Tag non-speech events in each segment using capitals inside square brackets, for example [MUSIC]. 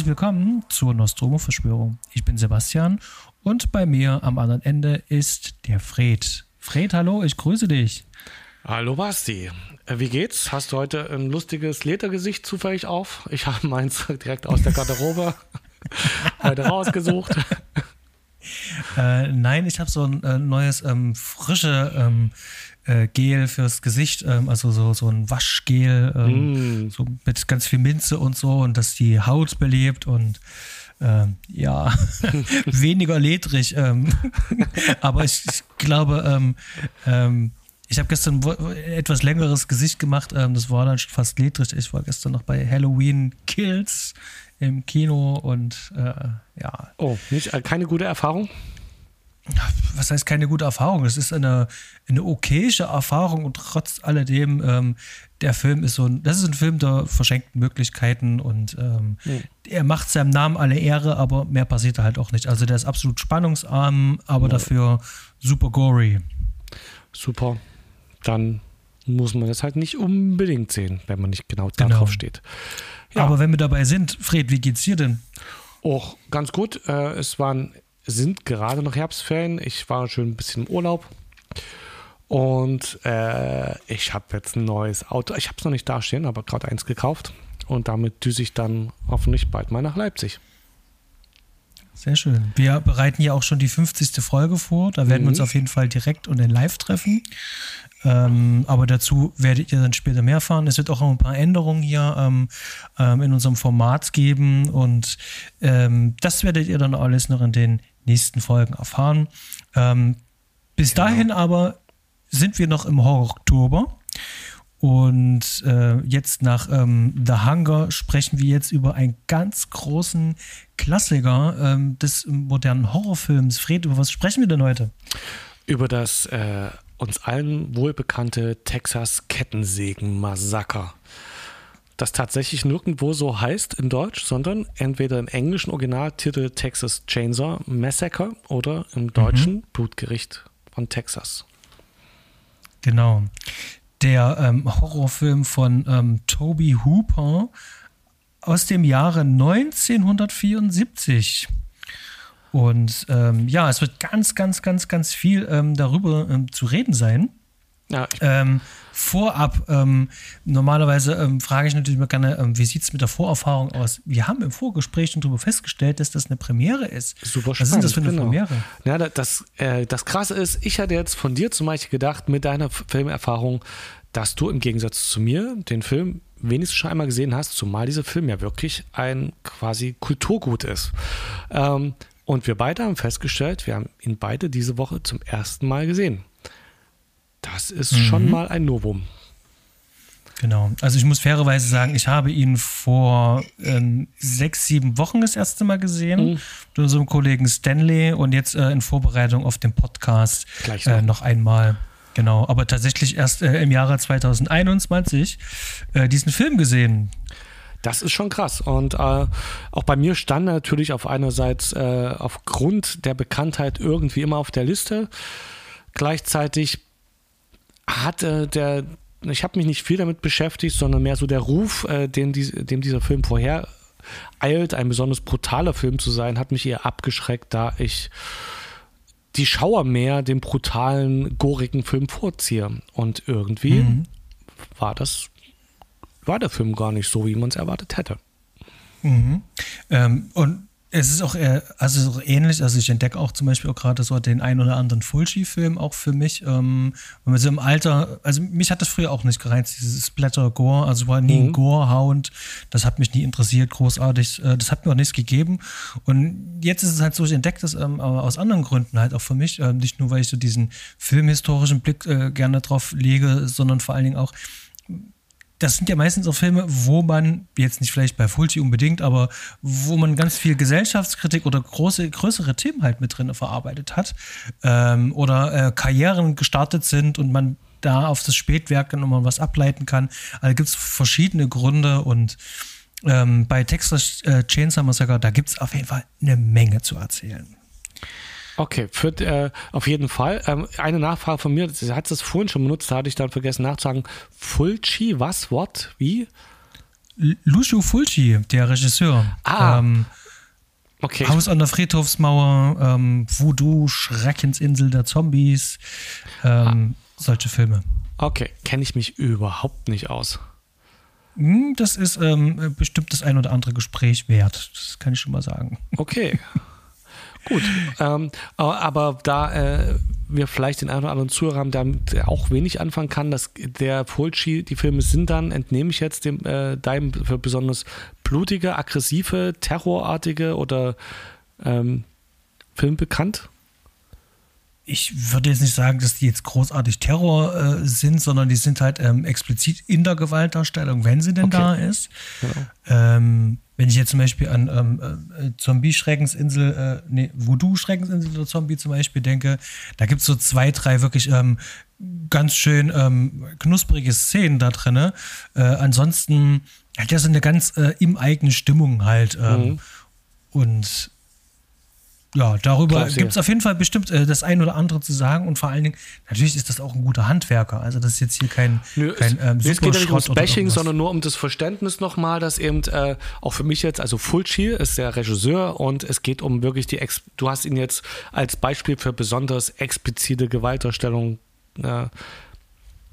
herzlich willkommen zur Nostromo-Verschwörung. Ich bin Sebastian und bei mir am anderen Ende ist der Fred. Fred, hallo, ich grüße dich. Hallo Basti, äh, wie geht's? Hast du heute ein lustiges Ledergesicht zufällig auf? Ich habe meins [LAUGHS] direkt aus der Garderobe [LAUGHS] heute rausgesucht. Äh, nein, ich habe so ein äh, neues ähm, frische ähm, äh, Gel fürs Gesicht, ähm, also so, so ein Waschgel, ähm, mm. so mit ganz viel Minze und so und das die Haut belebt und ähm, ja, [LAUGHS] weniger ledrig. Ähm, [LAUGHS] aber ich, ich glaube, ähm, ähm, ich habe gestern etwas längeres Gesicht gemacht. Das war dann schon fast ledrig. Ich war gestern noch bei Halloween Kills im Kino und äh, ja. Oh, nicht, äh, keine gute Erfahrung? Was heißt keine gute Erfahrung? Es ist eine, eine okayische Erfahrung und trotz alledem, ähm, der Film ist so ein, das ist ein Film der verschenkten Möglichkeiten und ähm, mhm. er macht seinem Namen alle Ehre, aber mehr passiert halt auch nicht. Also der ist absolut spannungsarm, aber ja. dafür super gory. Super. Dann muss man das halt nicht unbedingt sehen, wenn man nicht genau, genau. darauf steht. Ja. Aber wenn wir dabei sind, Fred, wie geht's dir denn? Och, ganz gut. Äh, es waren sind gerade noch Herbstferien. Ich war schon ein bisschen im Urlaub. Und äh, ich habe jetzt ein neues Auto. Ich habe es noch nicht dastehen, aber gerade eins gekauft. Und damit düse ich dann hoffentlich bald mal nach Leipzig. Sehr schön. Wir bereiten ja auch schon die 50. Folge vor. Da werden mhm. wir uns mhm. auf jeden Fall direkt und in live treffen. Ähm, aber dazu werdet ihr dann später mehr erfahren. Es wird auch noch ein paar Änderungen hier ähm, ähm, in unserem Format geben und ähm, das werdet ihr dann alles noch in den nächsten Folgen erfahren. Ähm, bis genau. dahin aber sind wir noch im Horror-Oktober. Und äh, jetzt nach ähm, The Hunger sprechen wir jetzt über einen ganz großen Klassiker des modernen Horrorfilms. Fred, über was sprechen wir denn heute? Über das äh, uns allen wohlbekannte Texas Kettensägen-Massaker das tatsächlich nirgendwo so heißt in Deutsch, sondern entweder im englischen Originaltitel Texas Chainsaw Massacre oder im deutschen mhm. Blutgericht von Texas. Genau. Der ähm, Horrorfilm von ähm, Toby Hooper aus dem Jahre 1974. Und ähm, ja, es wird ganz, ganz, ganz, ganz viel ähm, darüber ähm, zu reden sein. Ja, ähm, vorab, ähm, normalerweise ähm, frage ich natürlich mal gerne, wie sieht es mit der Vorerfahrung aus? Wir haben im Vorgespräch schon darüber festgestellt, dass das eine Premiere ist. Super spannend. Was ist das für eine genau. Premiere? Ja, das, äh, das Krasse ist, ich hatte jetzt von dir zum Beispiel gedacht, mit deiner Filmerfahrung, dass du im Gegensatz zu mir den Film wenigstens schon einmal gesehen hast, zumal dieser Film ja wirklich ein quasi Kulturgut ist. Ähm, und wir beide haben festgestellt, wir haben ihn beide diese Woche zum ersten Mal gesehen. Das ist mhm. schon mal ein Novum. Genau. Also ich muss fairerweise sagen, ich habe ihn vor ähm, sechs, sieben Wochen das erste Mal gesehen mhm. mit unserem Kollegen Stanley und jetzt äh, in Vorbereitung auf den Podcast noch. Äh, noch einmal. Genau, aber tatsächlich erst äh, im Jahre 2021 äh, diesen Film gesehen. Das ist schon krass. Und äh, auch bei mir stand natürlich auf einerseits äh, aufgrund der Bekanntheit irgendwie immer auf der Liste. Gleichzeitig hat äh, der, ich habe mich nicht viel damit beschäftigt, sondern mehr so der Ruf, äh, den die, dem dieser Film vorher eilt, ein besonders brutaler Film zu sein, hat mich eher abgeschreckt, da ich die Schauer mehr dem brutalen, gorigen Film vorziehe. Und irgendwie mhm. war das, war der Film gar nicht so, wie man es erwartet hätte. Mhm. Ähm, und es ist auch eher, also auch ähnlich. Also ich entdecke auch zum Beispiel auch gerade so den ein oder anderen Fulci-Film auch für mich. Ähm, wenn man so im Alter, also mich hat das früher auch nicht gereizt, dieses Splatter-Gore. Also war nie mhm. ein Gore-Hound. Das hat mich nie interessiert, großartig. Äh, das hat mir auch nichts gegeben. Und jetzt ist es halt so, ich entdecke das ähm, aber aus anderen Gründen halt auch für mich. Ähm, nicht nur, weil ich so diesen filmhistorischen Blick äh, gerne drauf lege, sondern vor allen Dingen auch, das sind ja meistens auch Filme, wo man, jetzt nicht vielleicht bei Fulci unbedingt, aber wo man ganz viel Gesellschaftskritik oder große, größere Themen halt mit drin verarbeitet hat. Ähm, oder äh, Karrieren gestartet sind und man da auf das Spätwerk nochmal was ableiten kann. Also gibt es verschiedene Gründe und ähm, bei Texas äh, Chainsaw Massacre, da gibt es auf jeden Fall eine Menge zu erzählen. Okay, für, äh, auf jeden Fall. Ähm, eine Nachfrage von mir, sie hat es vorhin schon benutzt, da hatte ich dann vergessen nachzusagen. Fulci, was, Wort, wie? Lucio Fulci, der Regisseur. Ah. Ähm, okay. Haus an der Friedhofsmauer, ähm, Voodoo, Schreckensinsel der Zombies, ähm, ah. solche Filme. Okay, kenne ich mich überhaupt nicht aus. Hm, das ist ähm, bestimmt das ein oder andere Gespräch wert. Das kann ich schon mal sagen. Okay. [LAUGHS] Gut. Ähm, aber da äh, wir vielleicht den einen oder anderen Zuhörer haben, der auch wenig anfangen kann, dass der Fulci, die Filme sind dann, entnehme ich jetzt dem, äh, deinem für besonders blutige, aggressive, terrorartige oder ähm, Film bekannt? ich würde jetzt nicht sagen, dass die jetzt großartig Terror äh, sind, sondern die sind halt ähm, explizit in der Gewaltdarstellung, wenn sie denn okay. da ist. Genau. Ähm, wenn ich jetzt zum Beispiel an ähm, äh, Zombie-Schreckensinsel, äh, nee, Voodoo-Schreckensinsel oder Zombie zum Beispiel denke, da gibt es so zwei, drei wirklich ähm, ganz schön ähm, knusprige Szenen da drin. Äh, ansonsten hat ja so eine ganz äh, im eigenen Stimmung halt. Ähm, mhm. Und ja, darüber gibt es auf jeden Fall bestimmt äh, das ein oder andere zu sagen und vor allen Dingen, natürlich ist das auch ein guter Handwerker. Also das ist jetzt hier kein, Nö, kein ähm, es, es geht ja nicht ums Bashing, sondern nur um das Verständnis nochmal, dass eben äh, auch für mich jetzt, also Fulci ist der Regisseur und es geht um wirklich die, Ex du hast ihn jetzt als Beispiel für besonders explizite Gewalterstellung äh,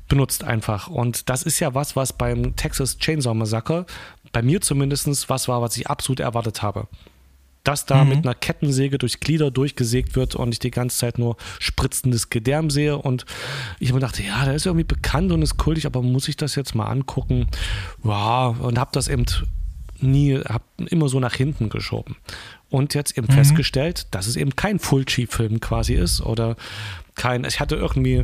benutzt einfach. Und das ist ja was, was beim Texas Chainsaw Massacre bei mir zumindest was war, was ich absolut erwartet habe dass da mhm. mit einer Kettensäge durch Glieder durchgesägt wird und ich die ganze Zeit nur spritzendes Gedärm sehe. Und ich mir dachte, ja, der ist irgendwie bekannt und ist kultig, aber muss ich das jetzt mal angucken? Wow, und habe das eben nie, habe immer so nach hinten geschoben. Und jetzt eben mhm. festgestellt, dass es eben kein Fulci-Film quasi ist oder kein, ich hatte irgendwie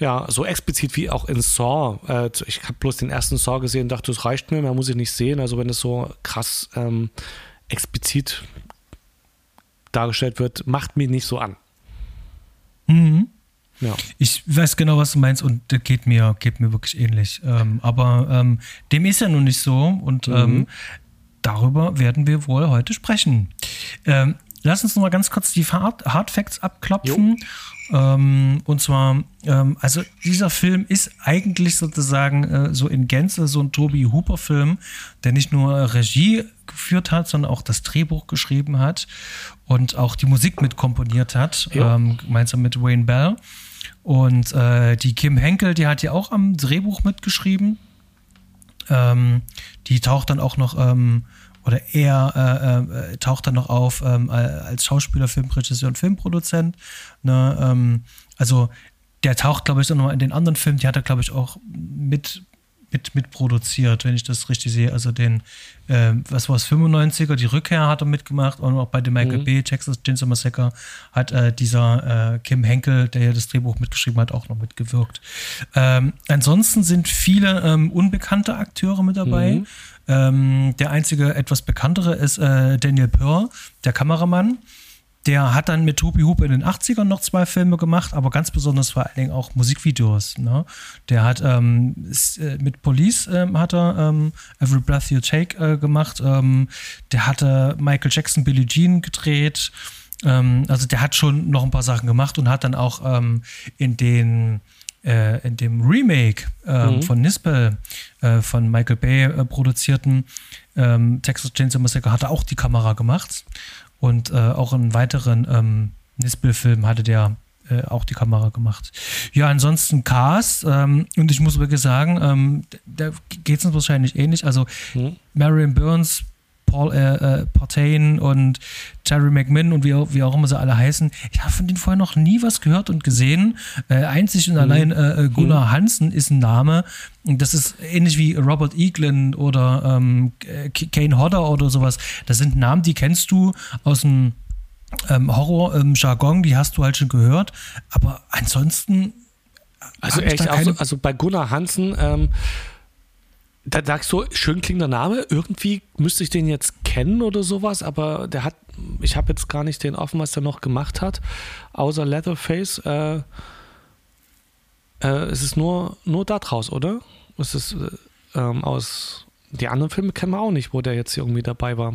ja, so explizit wie auch in Saw. Äh, ich habe bloß den ersten Saw gesehen, dachte, das reicht mir, mehr muss ich nicht sehen. Also wenn es so krass ähm, explizit dargestellt wird, macht mich nicht so an. Mhm. Ja. Ich weiß genau, was du meinst und das geht mir, geht mir wirklich ähnlich. Ähm, aber ähm, dem ist ja nun nicht so und mhm. ähm, darüber werden wir wohl heute sprechen. Ähm, lass uns noch mal ganz kurz die Hard, Hard Facts abklopfen. Ähm, und zwar, ähm, also dieser Film ist eigentlich sozusagen äh, so in Gänze so ein Toby Hooper-Film, der nicht nur Regie geführt hat, sondern auch das Drehbuch geschrieben hat und auch die Musik mit komponiert hat, ja. ähm, gemeinsam mit Wayne Bell. Und äh, die Kim Henkel, die hat ja auch am Drehbuch mitgeschrieben. Ähm, die taucht dann auch noch ähm, oder er äh, äh, taucht dann noch auf ähm, als Schauspieler, Filmregisseur und Filmproduzent. Ne? Ähm, also der taucht, glaube ich, auch noch in den anderen Filmen, die hat er, glaube ich, auch mit, mit, mit produziert, wenn ich das richtig sehe. Also den, äh, was war es, 95er, die Rückkehr hat er mitgemacht und auch bei dem Michael mhm. B., Texas Chainsaw Massacre, hat äh, dieser äh, Kim Henkel, der ja das Drehbuch mitgeschrieben hat, auch noch mitgewirkt. Ähm, ansonsten sind viele ähm, unbekannte Akteure mit dabei. Mhm. Ähm, der einzige etwas bekanntere ist äh, Daniel Pearl, der Kameramann. Der hat dann mit Toby Hoop in den 80ern noch zwei Filme gemacht, aber ganz besonders vor allen Dingen auch Musikvideos. Ne? Der hat ähm, äh, mit Police ähm, hat er ähm, Every Breath You Take äh, gemacht. Ähm, der hatte Michael Jackson Billie Jean gedreht. Ähm, also der hat schon noch ein paar Sachen gemacht und hat dann auch ähm, in den äh, in dem Remake mhm. von Nispel äh, von Michael Bay äh, produzierten Texas Chainsaw Massacre hat er auch die Kamera gemacht und äh, auch in weiteren ähm, Nispel-Filmen hatte der äh, auch die Kamera gemacht. Ja, ansonsten Cast ähm, und ich muss wirklich sagen, ähm, da geht es uns wahrscheinlich ähnlich. Also mhm. Marion Burns Paul äh, äh, Partain und Terry McMinn und wie, wie auch immer sie alle heißen. Ich habe von denen vorher noch nie was gehört und gesehen. Äh, einzig und mhm. allein äh, äh Gunnar mhm. Hansen ist ein Name. Das ist ähnlich wie Robert Eaglin oder ähm, Kane Hodder oder sowas. Das sind Namen, die kennst du aus dem ähm, Horror-Jargon, ähm, die hast du halt schon gehört. Aber ansonsten. Also echt, also, also, bei Gunnar Hansen, ähm, da sagst du, schön klingender Name. Irgendwie müsste ich den jetzt kennen oder sowas, aber der hat, ich habe jetzt gar nicht den offen, was der noch gemacht hat, außer Leatherface. Äh, äh, es ist nur, nur da draus, oder? Es ist äh, ähm, aus, die anderen Filme kennen wir auch nicht, wo der jetzt irgendwie dabei war.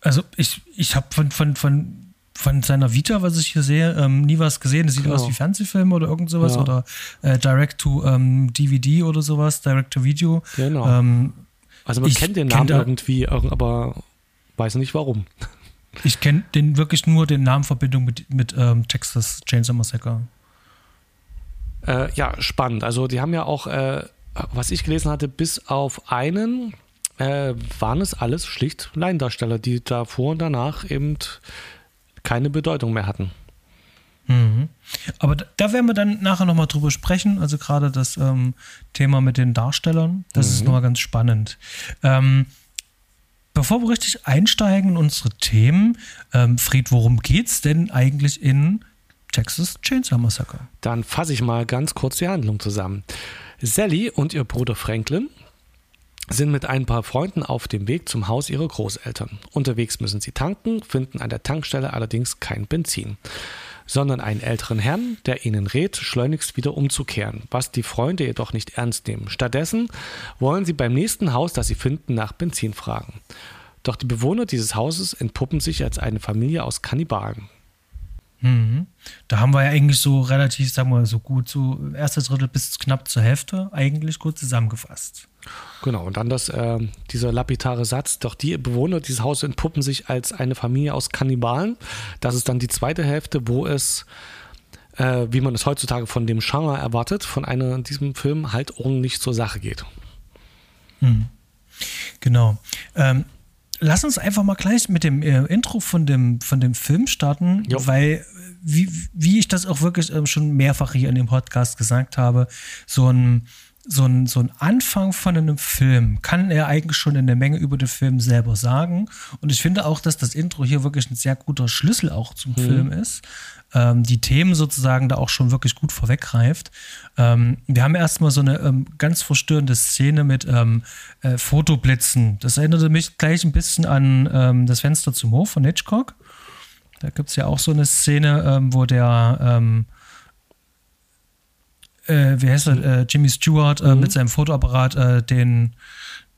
Also ich, ich habe von, von, von von seiner Vita, was ich hier sehe, ähm, nie was gesehen. Das sieht genau. aus wie Fernsehfilme oder irgend sowas ja. oder äh, Direct to ähm, DVD oder sowas, Direct to Video. Genau. Ähm, also man kennt den Namen kenn irgendwie, aber weiß nicht warum. [LAUGHS] Ich kenne den wirklich nur den Namen Verbindung mit, mit ähm, Texas Chainsaw Massacre. Äh, ja, spannend. Also die haben ja auch, äh, was ich gelesen hatte, bis auf einen äh, waren es alles schlicht Laiendarsteller, die davor und danach eben keine Bedeutung mehr hatten. Mhm. Aber da, werden wir dann nachher nochmal drüber sprechen. Also gerade das ähm, Thema mit den Darstellern, das mhm. ist nochmal ganz spannend. Ähm, bevor wir richtig einsteigen in unsere Themen, ähm, Fried, worum geht's denn eigentlich in Texas Chainsaw Massacre? Dann fasse ich mal ganz kurz die Handlung zusammen. Sally und ihr Bruder Franklin sind mit ein paar Freunden auf dem Weg zum Haus ihrer Großeltern. Unterwegs müssen sie tanken, finden an der Tankstelle allerdings kein Benzin, sondern einen älteren Herrn, der ihnen rät, schleunigst wieder umzukehren, was die Freunde jedoch nicht ernst nehmen. Stattdessen wollen sie beim nächsten Haus, das sie finden, nach Benzin fragen. Doch die Bewohner dieses Hauses entpuppen sich als eine Familie aus Kannibalen. Mhm. Da haben wir ja eigentlich so relativ, sagen wir so gut, so erste Drittel bis knapp zur Hälfte eigentlich gut zusammengefasst. Genau, und dann das, äh, dieser lapidare Satz, doch die Bewohner dieses Hauses entpuppen sich als eine Familie aus Kannibalen. Das ist dann die zweite Hälfte, wo es, äh, wie man es heutzutage von dem Genre erwartet, von einer in diesem Film halt ordentlich zur Sache geht. Mhm. Genau. Ähm, lass uns einfach mal gleich mit dem äh, Intro von dem, von dem Film starten, jo. weil, wie, wie ich das auch wirklich ähm, schon mehrfach hier in dem Podcast gesagt habe, so ein, so ein, so ein Anfang von einem Film kann er eigentlich schon eine Menge über den Film selber sagen. Und ich finde auch, dass das Intro hier wirklich ein sehr guter Schlüssel auch zum mhm. Film ist ähm, die Themen sozusagen da auch schon wirklich gut vorweggreift. Ähm, wir haben erstmal so eine ähm, ganz verstörende Szene mit ähm, äh, Fotoblitzen. Das erinnerte mich gleich ein bisschen an ähm, das Fenster zum Hof von Hitchcock. Da gibt es ja auch so eine Szene, ähm, wo der äh, wie heißt er, äh, Jimmy Stewart äh, mhm. mit seinem Fotoapparat äh, den,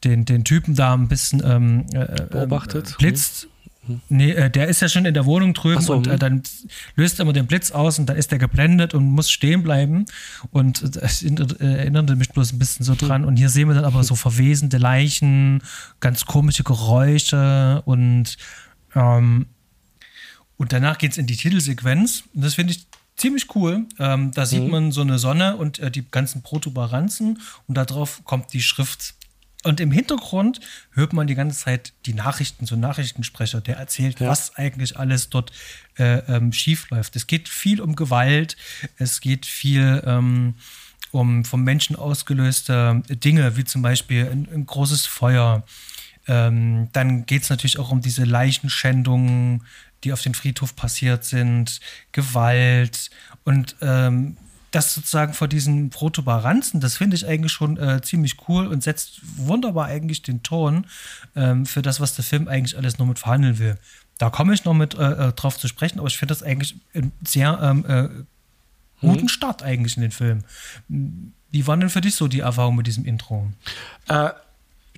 den, den Typen da ein bisschen ähm, äh, beobachtet. blitzt. Nee, äh, der ist ja schon in der Wohnung drüben so, und äh, hm. dann löst er immer den Blitz aus und dann ist der geblendet und muss stehen bleiben. Und das erinnerte mich bloß ein bisschen so dran. Und hier sehen wir dann aber so verwesende Leichen, ganz komische Geräusche und, ähm, und danach geht es in die Titelsequenz. Und das finde ich ziemlich cool. Ähm, da sieht mhm. man so eine Sonne und äh, die ganzen Protuberanzen und darauf kommt die Schrift und im Hintergrund hört man die ganze Zeit die Nachrichten, so Nachrichtensprecher, der erzählt, ja. was eigentlich alles dort äh, ähm, schief läuft. Es geht viel um Gewalt, es geht viel ähm, um vom Menschen ausgelöste Dinge, wie zum Beispiel ein, ein großes Feuer. Ähm, dann geht es natürlich auch um diese Leichenschändungen, die auf dem Friedhof passiert sind, Gewalt und ähm, das sozusagen vor diesen Protuberanzen, das finde ich eigentlich schon äh, ziemlich cool und setzt wunderbar eigentlich den Ton ähm, für das, was der Film eigentlich alles noch mit verhandeln will. Da komme ich noch mit äh, äh drauf zu sprechen, aber ich finde das eigentlich einen sehr ähm, äh, guten mhm. Start eigentlich in den Film. Wie waren denn für dich so die Erfahrungen mit diesem Intro? Äh,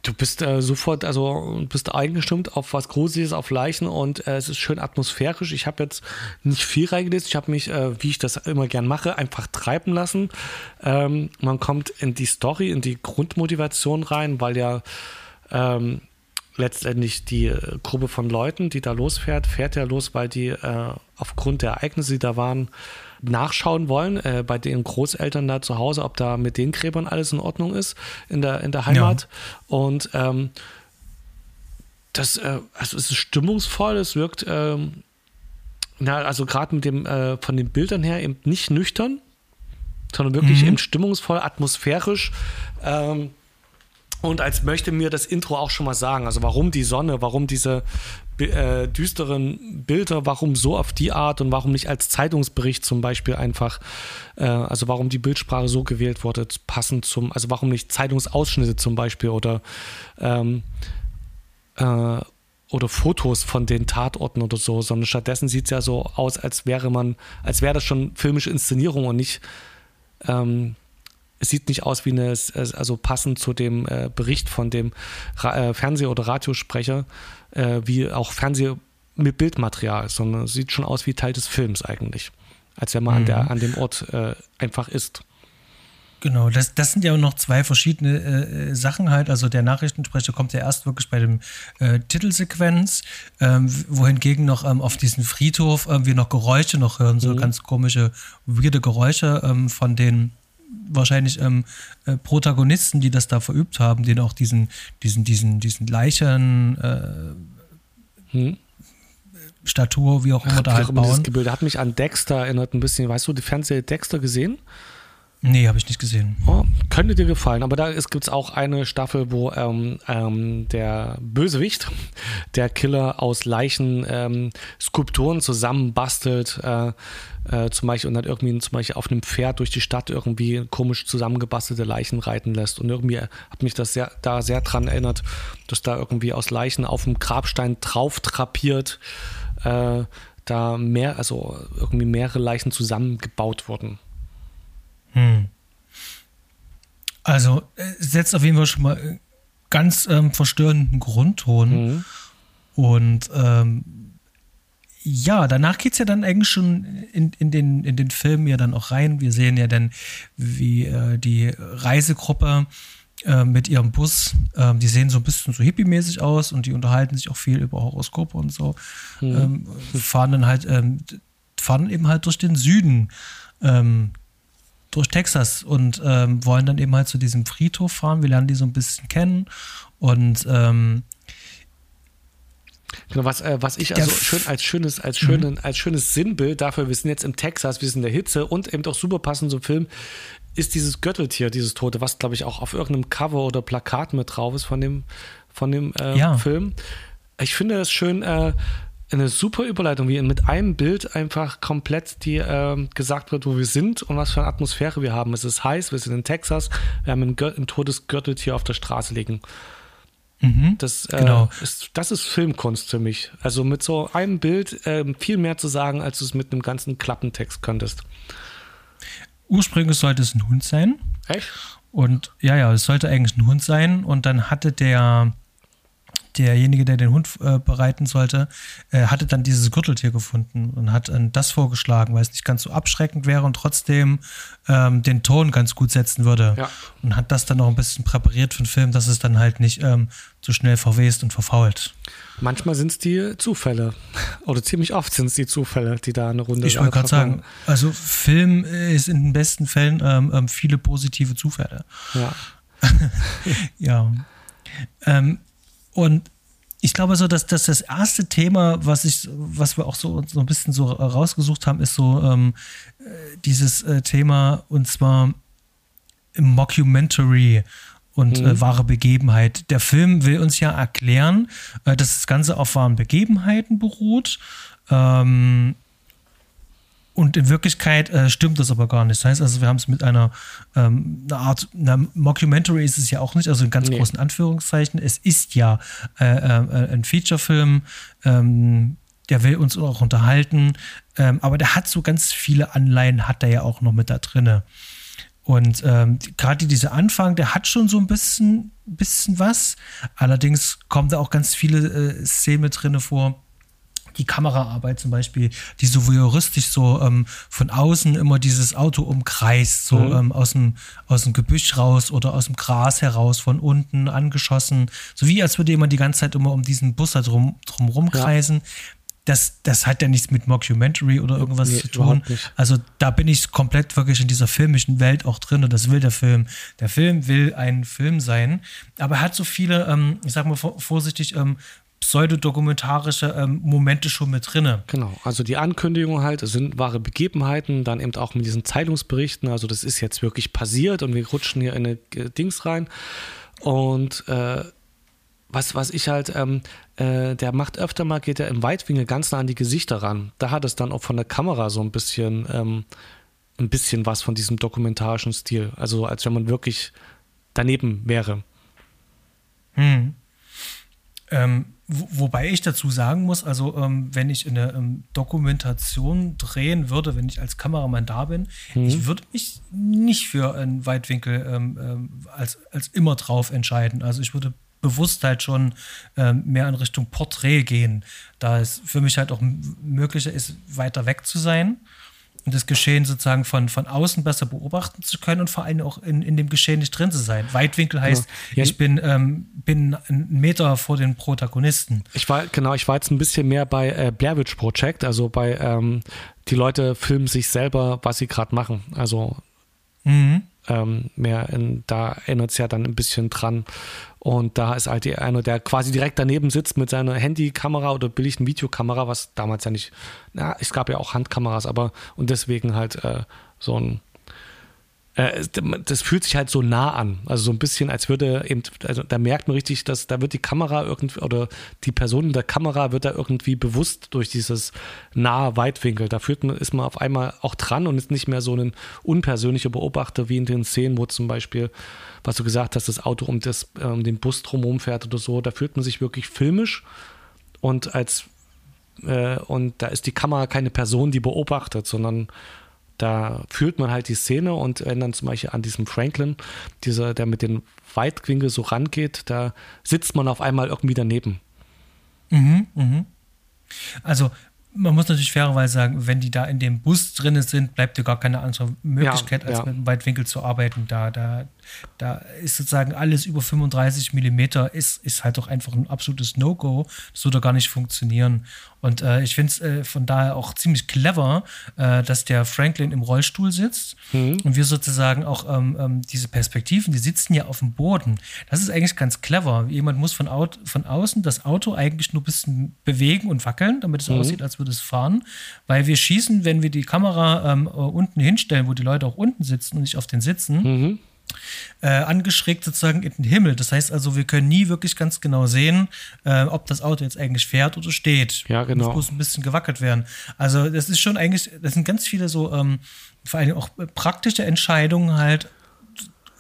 Du bist äh, sofort, also bist eingestimmt auf was Gruseliges, auf Leichen und äh, es ist schön atmosphärisch. Ich habe jetzt nicht viel reingelesen. Ich habe mich, äh, wie ich das immer gern mache, einfach treiben lassen. Ähm, man kommt in die Story, in die Grundmotivation rein, weil ja ähm, letztendlich die äh, Gruppe von Leuten, die da losfährt, fährt ja los, weil die äh, aufgrund der Ereignisse, die da waren, nachschauen wollen äh, bei den Großeltern da zu Hause, ob da mit den Gräbern alles in Ordnung ist in der, in der Heimat. Ja. Und ähm, das äh, also es ist stimmungsvoll, es wirkt, ähm, na, also gerade mit dem, äh, von den Bildern her eben nicht nüchtern, sondern wirklich mhm. eben stimmungsvoll, atmosphärisch. Ähm, und als möchte mir das Intro auch schon mal sagen, also warum die Sonne, warum diese äh, düsteren Bilder, warum so auf die Art und warum nicht als Zeitungsbericht zum Beispiel einfach, äh, also warum die Bildsprache so gewählt wurde, passend zum, also warum nicht Zeitungsausschnitte zum Beispiel oder ähm, äh, oder Fotos von den Tatorten oder so, sondern stattdessen sieht es ja so aus, als wäre man, als wäre das schon filmische Inszenierung und nicht ähm, es sieht nicht aus wie eine, also passend zu dem äh, Bericht von dem Ra äh, Fernseh- oder Radiosprecher, äh, wie auch Fernseh- mit Bildmaterial, sondern sieht schon aus wie Teil des Films eigentlich, als er mal mhm. an, der, an dem Ort äh, einfach ist. Genau, das, das sind ja noch zwei verschiedene äh, äh, Sachen halt. Also der Nachrichtensprecher kommt ja erst wirklich bei dem äh, Titelsequenz, ähm, wohingegen noch ähm, auf diesem Friedhof äh, wir noch Geräusche noch hören, so mhm. ganz komische, weirde Geräusche ähm, von den wahrscheinlich ähm, äh, Protagonisten, die das da verübt haben, den auch diesen, diesen, diesen, diesen Leichen äh, hm. Statue, wie auch immer, Ach, da halt bauen. Dieses Gebilde hat mich an Dexter erinnert ein bisschen. Weißt du, die Fernseh Dexter gesehen? Nee, habe ich nicht gesehen. Oh, könnte dir gefallen, aber da gibt es auch eine Staffel, wo ähm, ähm, der Bösewicht, [LAUGHS] der Killer aus Leichen ähm, Skulpturen zusammenbastelt, äh, äh, zum Beispiel und dann irgendwie zum Beispiel auf einem Pferd durch die Stadt irgendwie komisch zusammengebastelte Leichen reiten lässt. Und irgendwie hat mich das sehr, da sehr dran erinnert, dass da irgendwie aus Leichen auf dem Grabstein drauf trapiert, äh, da mehr, also irgendwie mehrere Leichen zusammengebaut wurden. Hm. Also äh, setzt auf jeden Fall schon mal äh, ganz ähm, verstörenden Grundton. Mhm. Und ähm, ja, danach geht es ja dann eigentlich schon in, in, den, in den Film ja dann auch rein. Wir sehen ja dann, wie äh, die Reisegruppe äh, mit ihrem Bus, äh, die sehen so ein bisschen so hippie-mäßig aus und die unterhalten sich auch viel über Horoskope und so. Mhm. Ähm, fahren dann halt, ähm, fahren eben halt durch den Süden. Durch Texas und ähm, wollen dann eben halt zu diesem Friedhof fahren. Wir lernen die so ein bisschen kennen und ähm, Genau, was, äh, was ich also schön als schönes, als schönen, mhm. als schönes Sinnbild dafür, wir sind jetzt im Texas, wir sind in der Hitze und eben auch super passend zum Film, ist dieses Gürteltier, dieses Tote, was glaube ich auch auf irgendeinem Cover oder Plakat mit drauf ist von dem, von dem äh, ja. Film. Ich finde das schön, äh, eine super Überleitung, wie mit einem Bild einfach komplett die äh, gesagt wird, wo wir sind und was für eine Atmosphäre wir haben. Es ist heiß, wir sind in Texas, wir haben ein, ein totes Gürteltier auf der Straße liegen. Mhm, das, äh, genau. ist, das ist Filmkunst für mich. Also mit so einem Bild äh, viel mehr zu sagen, als du es mit einem ganzen Klappentext könntest. Ursprünglich sollte es ein Hund sein. Echt? Und ja, ja, es sollte eigentlich ein Hund sein. Und dann hatte der derjenige, der den Hund äh, bereiten sollte, äh, hatte dann dieses Gürteltier gefunden und hat äh, das vorgeschlagen, weil es nicht ganz so abschreckend wäre und trotzdem ähm, den Ton ganz gut setzen würde. Ja. Und hat das dann noch ein bisschen präpariert für den Film, dass es dann halt nicht ähm, so schnell verwest und verfault. Manchmal sind es die Zufälle. [LAUGHS] Oder ziemlich oft sind es die Zufälle, die da eine Runde Ich wollte gerade sagen, also Film ist in den besten Fällen ähm, ähm viele positive Zufälle. Ja. [LAUGHS] ja. Ähm, und ich glaube so, dass, dass das erste Thema, was ich, was wir auch so, so ein bisschen so rausgesucht haben, ist so ähm, äh, dieses äh, Thema und zwar Mockumentary und äh, mhm. äh, wahre Begebenheit. Der Film will uns ja erklären, äh, dass das Ganze auf wahren Begebenheiten beruht. Ähm, und in Wirklichkeit äh, stimmt das aber gar nicht. Das heißt also, wir haben es mit einer, ähm, einer Art, einer Mockumentary ist es ja auch nicht, also in ganz nee. großen Anführungszeichen. Es ist ja äh, äh, ein Featurefilm, ähm, der will uns auch unterhalten, ähm, aber der hat so ganz viele Anleihen, hat er ja auch noch mit da drinne. Und ähm, gerade dieser Anfang, der hat schon so ein bisschen, bisschen was. Allerdings kommen da auch ganz viele äh, Szenen drinne vor die Kameraarbeit zum Beispiel, die so voyeuristisch so ähm, von außen immer dieses Auto umkreist, so mhm. ähm, aus, dem, aus dem Gebüsch raus oder aus dem Gras heraus, von unten angeschossen. So wie als würde jemand die ganze Zeit immer um diesen Bus da drum, drum rumkreisen. Ja. Das, das hat ja nichts mit Mockumentary oder irgendwas nee, zu tun. Also da bin ich komplett wirklich in dieser filmischen Welt auch drin und das will der Film. Der Film will ein Film sein, aber er hat so viele, ähm, ich sag mal vorsichtig, ähm, pseudodokumentarische ähm, Momente schon mit drin. Genau, also die Ankündigung halt, es sind wahre Begebenheiten, dann eben auch mit diesen Zeitungsberichten, also das ist jetzt wirklich passiert und wir rutschen hier in eine äh, Dings rein. Und äh, was, was ich halt, ähm, äh, der macht öfter mal, geht er im Weitwinkel ganz nah an die Gesichter ran. Da hat es dann auch von der Kamera so ein bisschen, ähm, ein bisschen was von diesem dokumentarischen Stil. Also als wenn man wirklich daneben wäre. Hm. Ähm, wobei ich dazu sagen muss, also ähm, wenn ich in der ähm, Dokumentation drehen würde, wenn ich als Kameramann da bin, mhm. ich würde mich nicht für einen Weitwinkel ähm, ähm, als, als immer drauf entscheiden. Also ich würde bewusst halt schon ähm, mehr in Richtung Porträt gehen, da es für mich halt auch möglicher ist, weiter weg zu sein und das Geschehen sozusagen von, von außen besser beobachten zu können und vor allem auch in, in dem Geschehen nicht drin zu sein. Weitwinkel heißt, ja. ich bin, ähm, bin einen Meter vor den Protagonisten. Ich war, genau, ich war jetzt ein bisschen mehr bei äh, Blair Witch Project, also bei ähm, die Leute filmen sich selber, was sie gerade machen. Also mhm. Ähm, mehr in, da erinnert es ja dann ein bisschen dran. Und da ist halt einer, der quasi direkt daneben sitzt mit seiner Handykamera oder billigen Videokamera, was damals ja nicht, na, es gab ja auch Handkameras, aber und deswegen halt äh, so ein das fühlt sich halt so nah an. Also so ein bisschen, als würde eben, also da merkt man richtig, dass da wird die Kamera irgendwie oder die Person in der Kamera wird da irgendwie bewusst durch dieses nahe Weitwinkel. Da fühlt man, ist man auf einmal auch dran und ist nicht mehr so ein unpersönlicher Beobachter wie in den Szenen, wo zum Beispiel, was du gesagt hast, das Auto um, das, um ähm, den Bus drumherum fährt oder so. Da fühlt man sich wirklich filmisch und als äh, und da ist die Kamera keine Person, die beobachtet, sondern da fühlt man halt die Szene und wenn dann zum Beispiel an diesem Franklin, dieser, der mit den Weitwinkel so rangeht, da sitzt man auf einmal irgendwie daneben. Mhm, mhm. Also man muss natürlich fairerweise sagen, wenn die da in dem Bus drin sind, bleibt dir gar keine andere Möglichkeit, ja, als ja. mit einem Weitwinkel zu arbeiten. Da, da, da ist sozusagen alles über 35 Millimeter ist, ist halt doch einfach ein absolutes No-Go. Das würde gar nicht funktionieren. Und äh, ich finde es äh, von daher auch ziemlich clever, äh, dass der Franklin im Rollstuhl sitzt mhm. und wir sozusagen auch ähm, ähm, diese Perspektiven, die sitzen ja auf dem Boden. Das ist eigentlich ganz clever. Jemand muss von, Auto, von außen das Auto eigentlich nur ein bisschen bewegen und wackeln, damit es mhm. aussieht, als würde es fahren. Weil wir schießen, wenn wir die Kamera ähm, äh, unten hinstellen, wo die Leute auch unten sitzen und nicht auf den Sitzen. Mhm äh, angeschrägt sozusagen in den Himmel. Das heißt also, wir können nie wirklich ganz genau sehen, äh, ob das Auto jetzt eigentlich fährt oder steht. Ja, genau. muss ein bisschen gewackelt werden. Also das ist schon eigentlich, das sind ganz viele so ähm, vor allem auch praktische Entscheidungen halt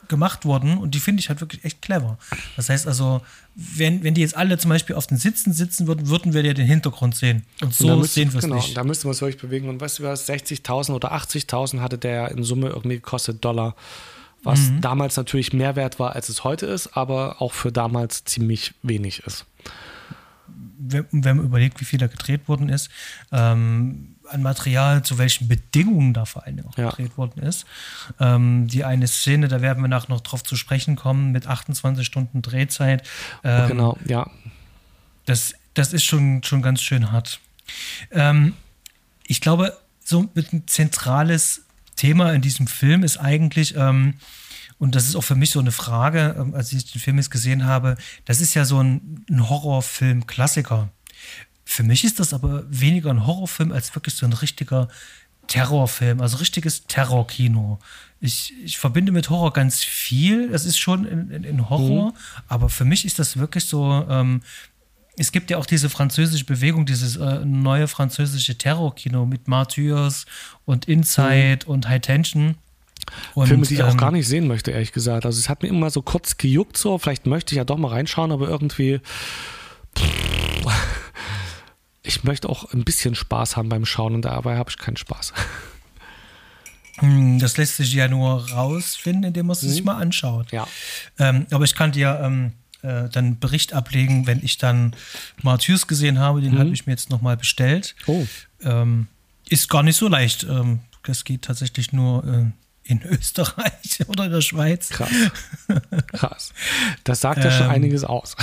gemacht worden und die finde ich halt wirklich echt clever. Das heißt also, wenn, wenn die jetzt alle zum Beispiel auf den Sitzen sitzen würden, würden wir ja den Hintergrund sehen. Und so und sehen wir es genau, nicht. Da müsste man es wirklich bewegen. Und weißt du was, 60.000 oder 80.000 hatte der in Summe irgendwie gekostet Dollar was mhm. damals natürlich mehr wert war, als es heute ist, aber auch für damals ziemlich wenig ist. Wenn, wenn man überlegt, wie viel da gedreht worden ist, ähm, an Material, zu welchen Bedingungen da vor allem auch ja. gedreht worden ist. Ähm, die eine Szene, da werden wir nachher noch drauf zu sprechen kommen, mit 28 Stunden Drehzeit. Ähm, genau, ja. Das, das ist schon, schon ganz schön hart. Ähm, ich glaube, so ein zentrales Thema in diesem Film ist eigentlich, ähm, und das ist auch für mich so eine Frage, ähm, als ich den Film jetzt gesehen habe, das ist ja so ein, ein Horrorfilm-Klassiker. Für mich ist das aber weniger ein Horrorfilm als wirklich so ein richtiger Terrorfilm, also richtiges Terrorkino. Ich, ich verbinde mit Horror ganz viel. Es ist schon in, in, in Horror, mhm. aber für mich ist das wirklich so ähm, es gibt ja auch diese französische Bewegung, dieses äh, neue französische Terrorkino mit Martyrs und Inside mhm. und High Tension. Und, Filme, die ich ähm, auch gar nicht sehen möchte, ehrlich gesagt. Also es hat mir immer so kurz gejuckt, so vielleicht möchte ich ja doch mal reinschauen, aber irgendwie ich möchte auch ein bisschen Spaß haben beim Schauen und dabei habe ich keinen Spaß. Hm, das lässt sich ja nur rausfinden, indem man es mhm. sich mal anschaut. Ja. Ähm, aber ich kann dir ähm, äh, dann Bericht ablegen, wenn ich dann Martyrs gesehen habe. Den mhm. habe ich mir jetzt nochmal bestellt. Oh. Ähm, ist gar nicht so leicht. Ähm, das geht tatsächlich nur äh, in [LAUGHS] Österreich oder in der Schweiz. Krass. Krass. Das sagt ja schon ähm, einiges aus.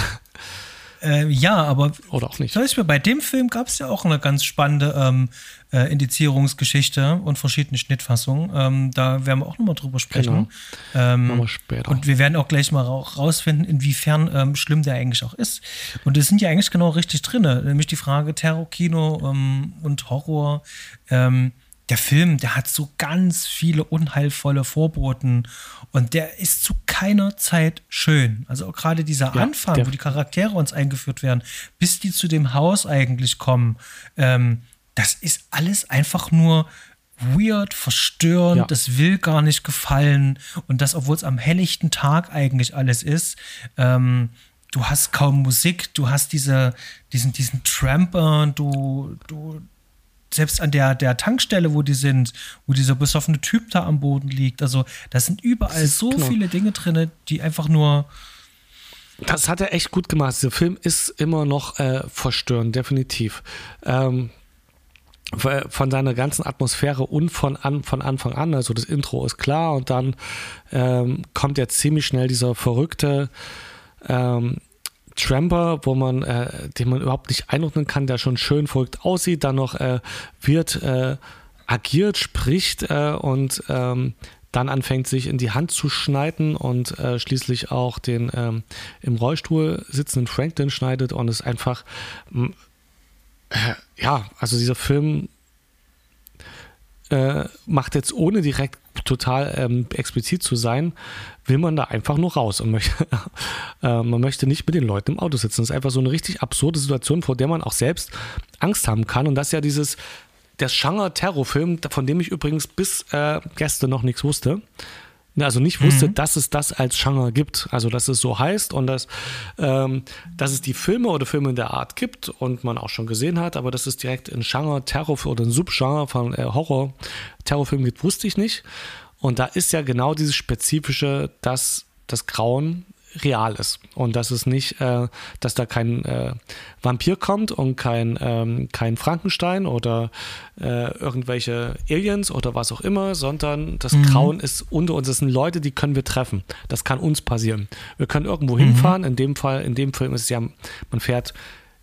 Äh, ja, aber oder auch nicht. Zum Beispiel bei dem Film gab es ja auch eine ganz spannende ähm, äh, Indizierungsgeschichte und verschiedene Schnittfassungen. Ähm, da werden wir auch nochmal drüber sprechen. Genau. Ähm, wir später. Und wir werden auch gleich mal rausfinden, inwiefern ähm, schlimm der eigentlich auch ist. Und es sind ja eigentlich genau richtig drin, nämlich die Frage Terrorkino ähm, und Horror. Der Film, der hat so ganz viele unheilvolle Vorboten und der ist zu keiner Zeit schön. Also gerade dieser ja, Anfang, wo die Charaktere uns eingeführt werden, bis die zu dem Haus eigentlich kommen, ähm, das ist alles einfach nur weird, verstörend, ja. das will gar nicht gefallen und das, obwohl es am helllichten Tag eigentlich alles ist. Ähm, du hast kaum Musik, du hast diese, diesen, diesen Tramper, du, du, selbst an der, der Tankstelle, wo die sind, wo dieser besoffene Typ da am Boden liegt. Also, da sind überall so genau. viele Dinge drin, die einfach nur Das hat er echt gut gemacht. Der Film ist immer noch äh, verstörend, definitiv. Ähm, von seiner ganzen Atmosphäre und von, an, von Anfang an. Also das Intro ist klar und dann ähm, kommt ja ziemlich schnell dieser verrückte ähm, Tramper, wo man, äh, den man überhaupt nicht einordnen kann, der schon schön verrückt aussieht, dann noch äh, wird äh, agiert, spricht äh, und ähm, dann anfängt sich in die Hand zu schneiden und äh, schließlich auch den ähm, im Rollstuhl sitzenden Franklin schneidet und es einfach äh, ja, also dieser Film macht jetzt ohne direkt total ähm, explizit zu sein, will man da einfach nur raus und möchte, [LAUGHS] äh, man möchte nicht mit den Leuten im Auto sitzen. Das ist einfach so eine richtig absurde Situation, vor der man auch selbst Angst haben kann. Und das ist ja dieses, der Genre-Terrorfilm, von dem ich übrigens bis äh, gestern noch nichts wusste. Ne, also nicht wusste, mhm. dass es das als Genre gibt, also dass es so heißt und dass, ähm, dass es die Filme oder Filme in der Art gibt und man auch schon gesehen hat, aber dass es direkt ein Genre Terror oder ein Subgenre von äh, Horror Terrorfilm gibt, wusste ich nicht. Und da ist ja genau dieses spezifische, dass das Grauen real ist und dass es nicht, äh, dass da kein äh, Vampir kommt und kein, ähm, kein Frankenstein oder äh, irgendwelche Aliens oder was auch immer, sondern das mhm. Grauen ist unter uns. Das sind Leute, die können wir treffen. Das kann uns passieren. Wir können irgendwo mhm. hinfahren. In dem Fall, in dem Film ist es ja, man fährt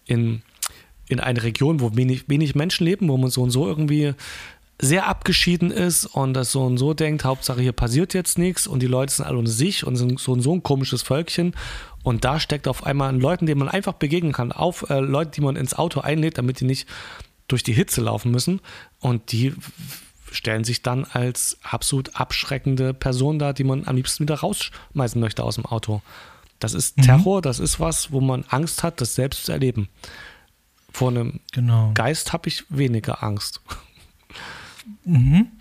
in in eine Region, wo wenig, wenig Menschen leben, wo man so und so irgendwie sehr abgeschieden ist und das so und so denkt, Hauptsache hier passiert jetzt nichts und die Leute sind alle unter sich und sind so und so ein komisches Völkchen. Und da steckt auf einmal an Leuten, denen man einfach begegnen kann, auf äh, Leute, die man ins Auto einlädt, damit die nicht durch die Hitze laufen müssen. Und die stellen sich dann als absolut abschreckende Person dar, die man am liebsten wieder rausschmeißen möchte aus dem Auto. Das ist mhm. Terror, das ist was, wo man Angst hat, das selbst zu erleben. Vor einem genau. Geist habe ich weniger Angst. Mhm.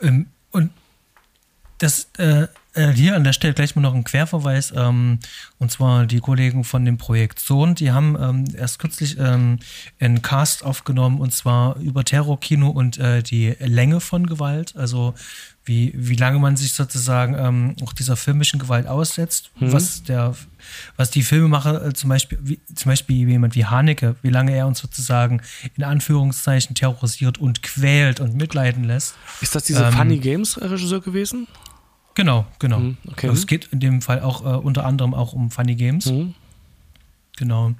Ähm, und das äh, äh, hier an der Stelle gleich mal noch ein Querverweis. Ähm, und zwar die Kollegen von dem Projekt Sohn, die haben ähm, erst kürzlich ähm, einen Cast aufgenommen und zwar über Terrorkino und äh, die Länge von Gewalt. Also wie, wie lange man sich sozusagen ähm, auch dieser filmischen Gewalt aussetzt, mhm. was der, was die Filmemacher äh, zum Beispiel, wie, zum Beispiel jemand wie Haneke, wie lange er uns sozusagen in Anführungszeichen terrorisiert und quält und mitleiden lässt. Ist das dieser ähm, Funny Games Regisseur gewesen? Genau, genau. Mhm, okay. Also es geht in dem Fall auch äh, unter anderem auch um Funny Games. Mhm. Genau.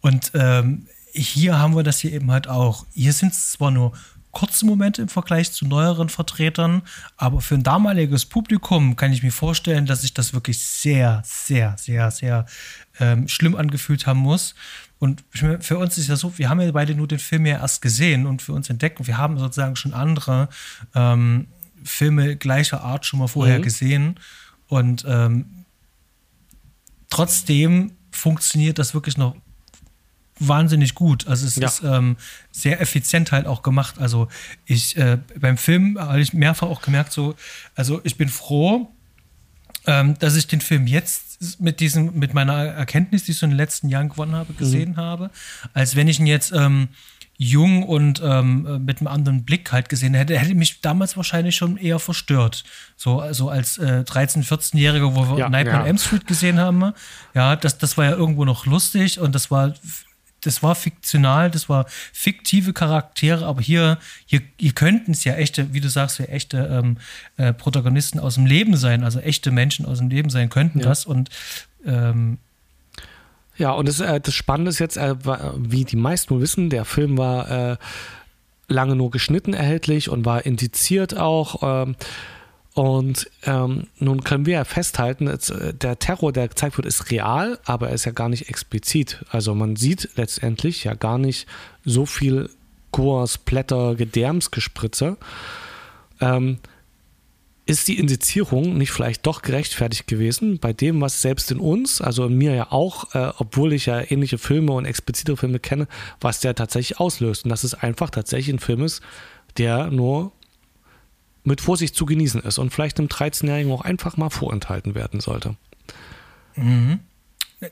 Und ähm, hier haben wir das hier eben halt auch. Hier sind es zwar nur kurze Momente im Vergleich zu neueren Vertretern, aber für ein damaliges Publikum kann ich mir vorstellen, dass sich das wirklich sehr, sehr, sehr, sehr ähm, schlimm angefühlt haben muss. Und für uns ist ja so, wir haben ja beide nur den Film ja erst gesehen und für uns entdeckt und wir haben sozusagen schon andere ähm, Filme gleicher Art schon mal vorher mhm. gesehen. Und ähm, trotzdem funktioniert das wirklich noch wahnsinnig gut. Also es ja. ist ähm, sehr effizient halt auch gemacht. Also ich äh, beim Film habe ich mehrfach auch gemerkt, so, also ich bin froh, ähm, dass ich den Film jetzt mit diesem, mit meiner Erkenntnis, die ich so in den letzten Jahren gewonnen habe, gesehen mhm. habe, als wenn ich ihn jetzt ähm, jung und ähm, mit einem anderen Blick halt gesehen hätte, hätte mich damals wahrscheinlich schon eher verstört. So also als äh, 13-, 14-Jähriger, wo wir ja, Nightmare ja. on M Street gesehen haben. Ja, das, das war ja irgendwo noch lustig und das war das war fiktional, das war fiktive Charaktere, aber hier, hier, hier könnten es ja echte, wie du sagst, ja echte ähm, äh, Protagonisten aus dem Leben sein, also echte Menschen aus dem Leben sein könnten ja. das und ähm, ja, und das, äh, das Spannende ist jetzt, äh, wie die meisten wissen, der Film war äh, lange nur geschnitten erhältlich und war indiziert auch. Ähm, und ähm, nun können wir ja festhalten, äh, der Terror, der gezeigt wird, ist real, aber er ist ja gar nicht explizit. Also man sieht letztendlich ja gar nicht so viel Gore, Splatter, Gedärmsgespritze. Ähm, ist die Indizierung nicht vielleicht doch gerechtfertigt gewesen bei dem, was selbst in uns, also in mir ja auch, äh, obwohl ich ja ähnliche Filme und explizite Filme kenne, was der tatsächlich auslöst. Und dass es einfach tatsächlich ein Film ist, der nur mit Vorsicht zu genießen ist und vielleicht einem 13-Jährigen auch einfach mal vorenthalten werden sollte. Mhm.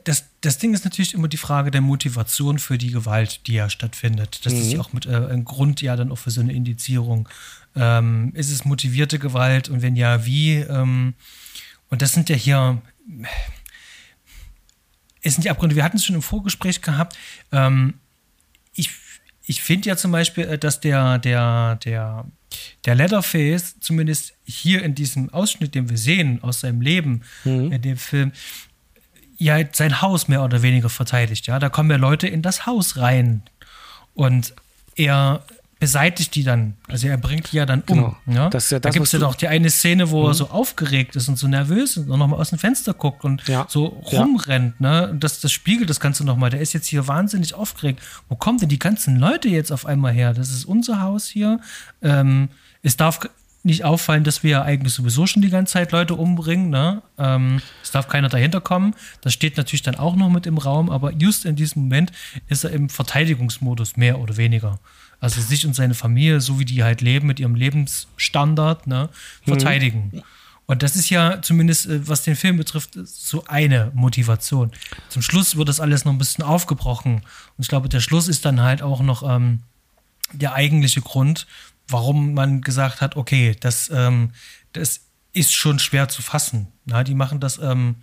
Das, das Ding ist natürlich immer die Frage der Motivation für die Gewalt, die ja stattfindet. Das mhm. ist ja auch mit äh, ein Grund ja dann auch für so eine Indizierung. Ähm, ist es motivierte Gewalt und wenn ja, wie? Ähm, und das sind ja hier es sind die Abgründe. Wir hatten es schon im Vorgespräch gehabt. Ähm, ich ich finde ja zum Beispiel, äh, dass der, der, der, der Leatherface, zumindest hier in diesem Ausschnitt, den wir sehen aus seinem Leben mhm. in dem Film, ja sein Haus mehr oder weniger verteidigt. Ja, da kommen ja Leute in das Haus rein und er beseitigt die dann. Also er bringt die ja dann um. Genau. Ja? Das ja das, da gibt es ja doch die eine Szene, wo mhm. er so aufgeregt ist und so nervös ist und nochmal aus dem Fenster guckt und ja. so rumrennt. Ja. Ne? Das, das spiegelt das Ganze nochmal. Der ist jetzt hier wahnsinnig aufgeregt. Wo kommen denn die ganzen Leute jetzt auf einmal her? Das ist unser Haus hier. Ähm, es darf nicht auffallen, dass wir ja eigentlich sowieso schon die ganze Zeit Leute umbringen. Ne? Ähm, es darf keiner dahinter kommen. Das steht natürlich dann auch noch mit im Raum, aber just in diesem Moment ist er im Verteidigungsmodus, mehr oder weniger. Also sich und seine Familie, so wie die halt leben, mit ihrem Lebensstandard, ne, verteidigen. Mhm. Und das ist ja zumindest, äh, was den Film betrifft, so eine Motivation. Zum Schluss wird das alles noch ein bisschen aufgebrochen. Und ich glaube, der Schluss ist dann halt auch noch ähm, der eigentliche Grund, warum man gesagt hat, okay, das, ähm, das ist schon schwer zu fassen. Na, die machen das ähm,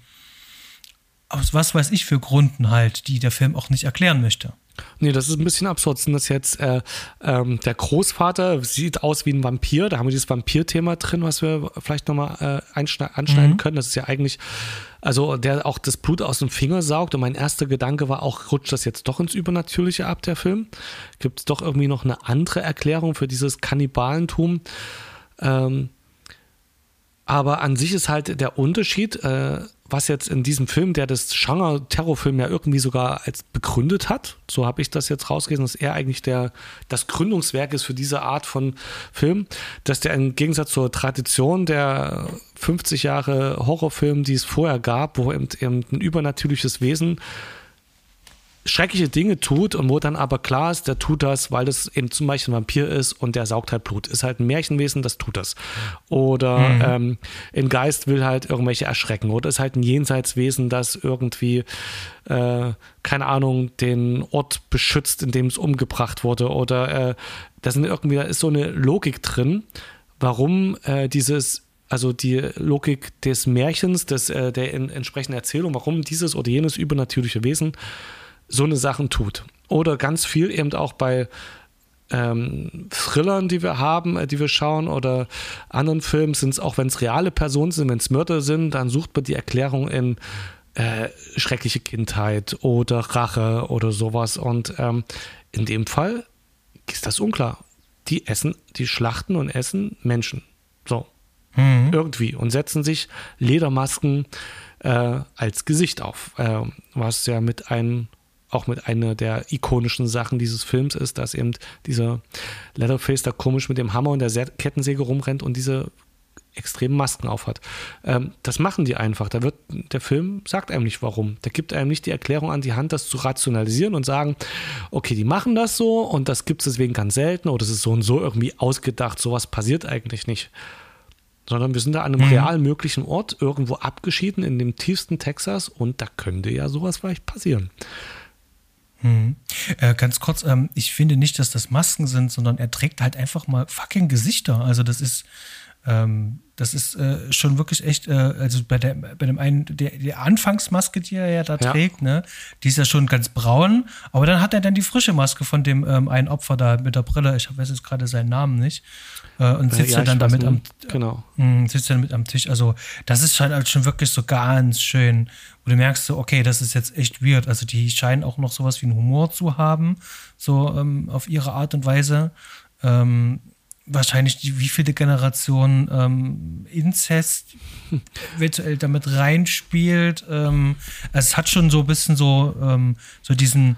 aus was weiß ich für Gründen halt, die der Film auch nicht erklären möchte. Nee, das ist ein bisschen absurd. Sind das jetzt äh, ähm, der Großvater sieht aus wie ein Vampir. Da haben wir dieses Vampir-Thema drin, was wir vielleicht nochmal äh, anschneiden mhm. können. Das ist ja eigentlich, also der auch das Blut aus dem Finger saugt. Und mein erster Gedanke war auch, rutscht das jetzt doch ins Übernatürliche ab, der Film? Gibt es doch irgendwie noch eine andere Erklärung für dieses Kannibalentum? Ähm, aber an sich ist halt der Unterschied, äh, was jetzt in diesem Film, der das Genre Terrorfilm ja irgendwie sogar als begründet hat, so habe ich das jetzt rausgelesen, dass er eigentlich der, das Gründungswerk ist für diese Art von Film, dass der im Gegensatz zur Tradition der 50 Jahre Horrorfilm, die es vorher gab, wo eben, eben ein übernatürliches Wesen schreckliche Dinge tut und wo dann aber klar ist, der tut das, weil das eben zum Beispiel ein Vampir ist und der saugt halt Blut. Ist halt ein Märchenwesen, das tut das. Oder mhm. ähm, ein Geist will halt irgendwelche erschrecken. Oder ist halt ein Jenseitswesen, das irgendwie, äh, keine Ahnung, den Ort beschützt, in dem es umgebracht wurde. Oder äh, da sind irgendwie, da ist so eine Logik drin, warum äh, dieses also die Logik des Märchens, des, äh, der in, entsprechenden Erzählung, warum dieses oder jenes übernatürliche Wesen so eine Sachen tut. Oder ganz viel eben auch bei ähm, Thrillern, die wir haben, äh, die wir schauen, oder anderen Filmen sind es auch, wenn es reale Personen sind, wenn es Mörder sind, dann sucht man die Erklärung in äh, schreckliche Kindheit oder Rache oder sowas. Und ähm, in dem Fall ist das unklar. Die essen, die schlachten und essen Menschen. So. Mhm. Irgendwie. Und setzen sich Ledermasken äh, als Gesicht auf. Äh, was ja mit einem auch mit einer der ikonischen Sachen dieses Films ist, dass eben dieser Leatherface da komisch mit dem Hammer und der Kettensäge rumrennt und diese extremen Masken aufhat. Ähm, das machen die einfach. Da wird der Film sagt einem nicht warum. Der gibt einem nicht die Erklärung an die Hand, das zu rationalisieren und sagen, okay, die machen das so und das gibt es deswegen ganz selten oder es ist so und so irgendwie ausgedacht. Sowas passiert eigentlich nicht. Sondern wir sind da an einem mhm. real möglichen Ort, irgendwo abgeschieden in dem tiefsten Texas und da könnte ja sowas vielleicht passieren. Hm. Äh, ganz kurz, ähm, ich finde nicht, dass das Masken sind, sondern er trägt halt einfach mal fucking Gesichter. Also das ist, ähm, das ist äh, schon wirklich echt, äh, also bei, der, bei dem einen, der, der Anfangsmaske, die er ja da ja. trägt, ne, die ist ja schon ganz braun, aber dann hat er dann die frische Maske von dem ähm, einen Opfer da mit der Brille, ich weiß jetzt gerade seinen Namen nicht, äh, und sitzt ja, dann damit am, genau. mh, sitzt dann mit am Tisch. Also das ist halt schon wirklich so ganz schön, wo du merkst so, okay, das ist jetzt echt weird. Also die scheinen auch noch sowas wie einen Humor zu haben, so ähm, auf ihre Art und Weise. Ähm, wahrscheinlich die, wie viele Generationen ähm, Inzest [LAUGHS] virtuell damit reinspielt. Ähm, also es hat schon so ein bisschen so, ähm, so diesen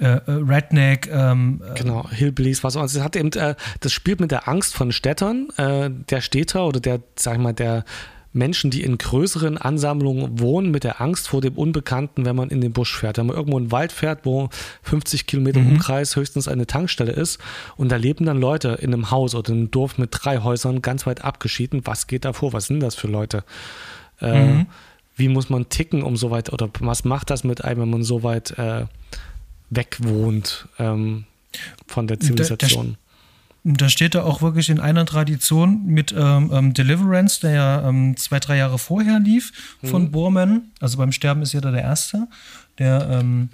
äh, äh Redneck. Ähm, äh, genau, Hillbillies, was auch. Also es hat eben, äh, das spielt mit der Angst von Städtern, äh, der Städter oder der, sag ich mal, der Menschen, die in größeren Ansammlungen wohnen, mit der Angst vor dem Unbekannten, wenn man in den Busch fährt. Wenn man irgendwo in den Wald fährt, wo 50 Kilometer mhm. Umkreis höchstens eine Tankstelle ist und da leben dann Leute in einem Haus oder in einem Dorf mit drei Häusern ganz weit abgeschieden. Was geht da vor? Was sind das für Leute? Äh, mhm. Wie muss man ticken, um so weit, oder was macht das mit einem, wenn man so weit äh, weg wohnt ähm, von der Zivilisation? Da, da steht er auch wirklich in einer Tradition mit ähm, ähm, Deliverance, der ja ähm, zwei, drei Jahre vorher lief von mhm. Borman. Also beim Sterben ist jeder der Erste, der ähm,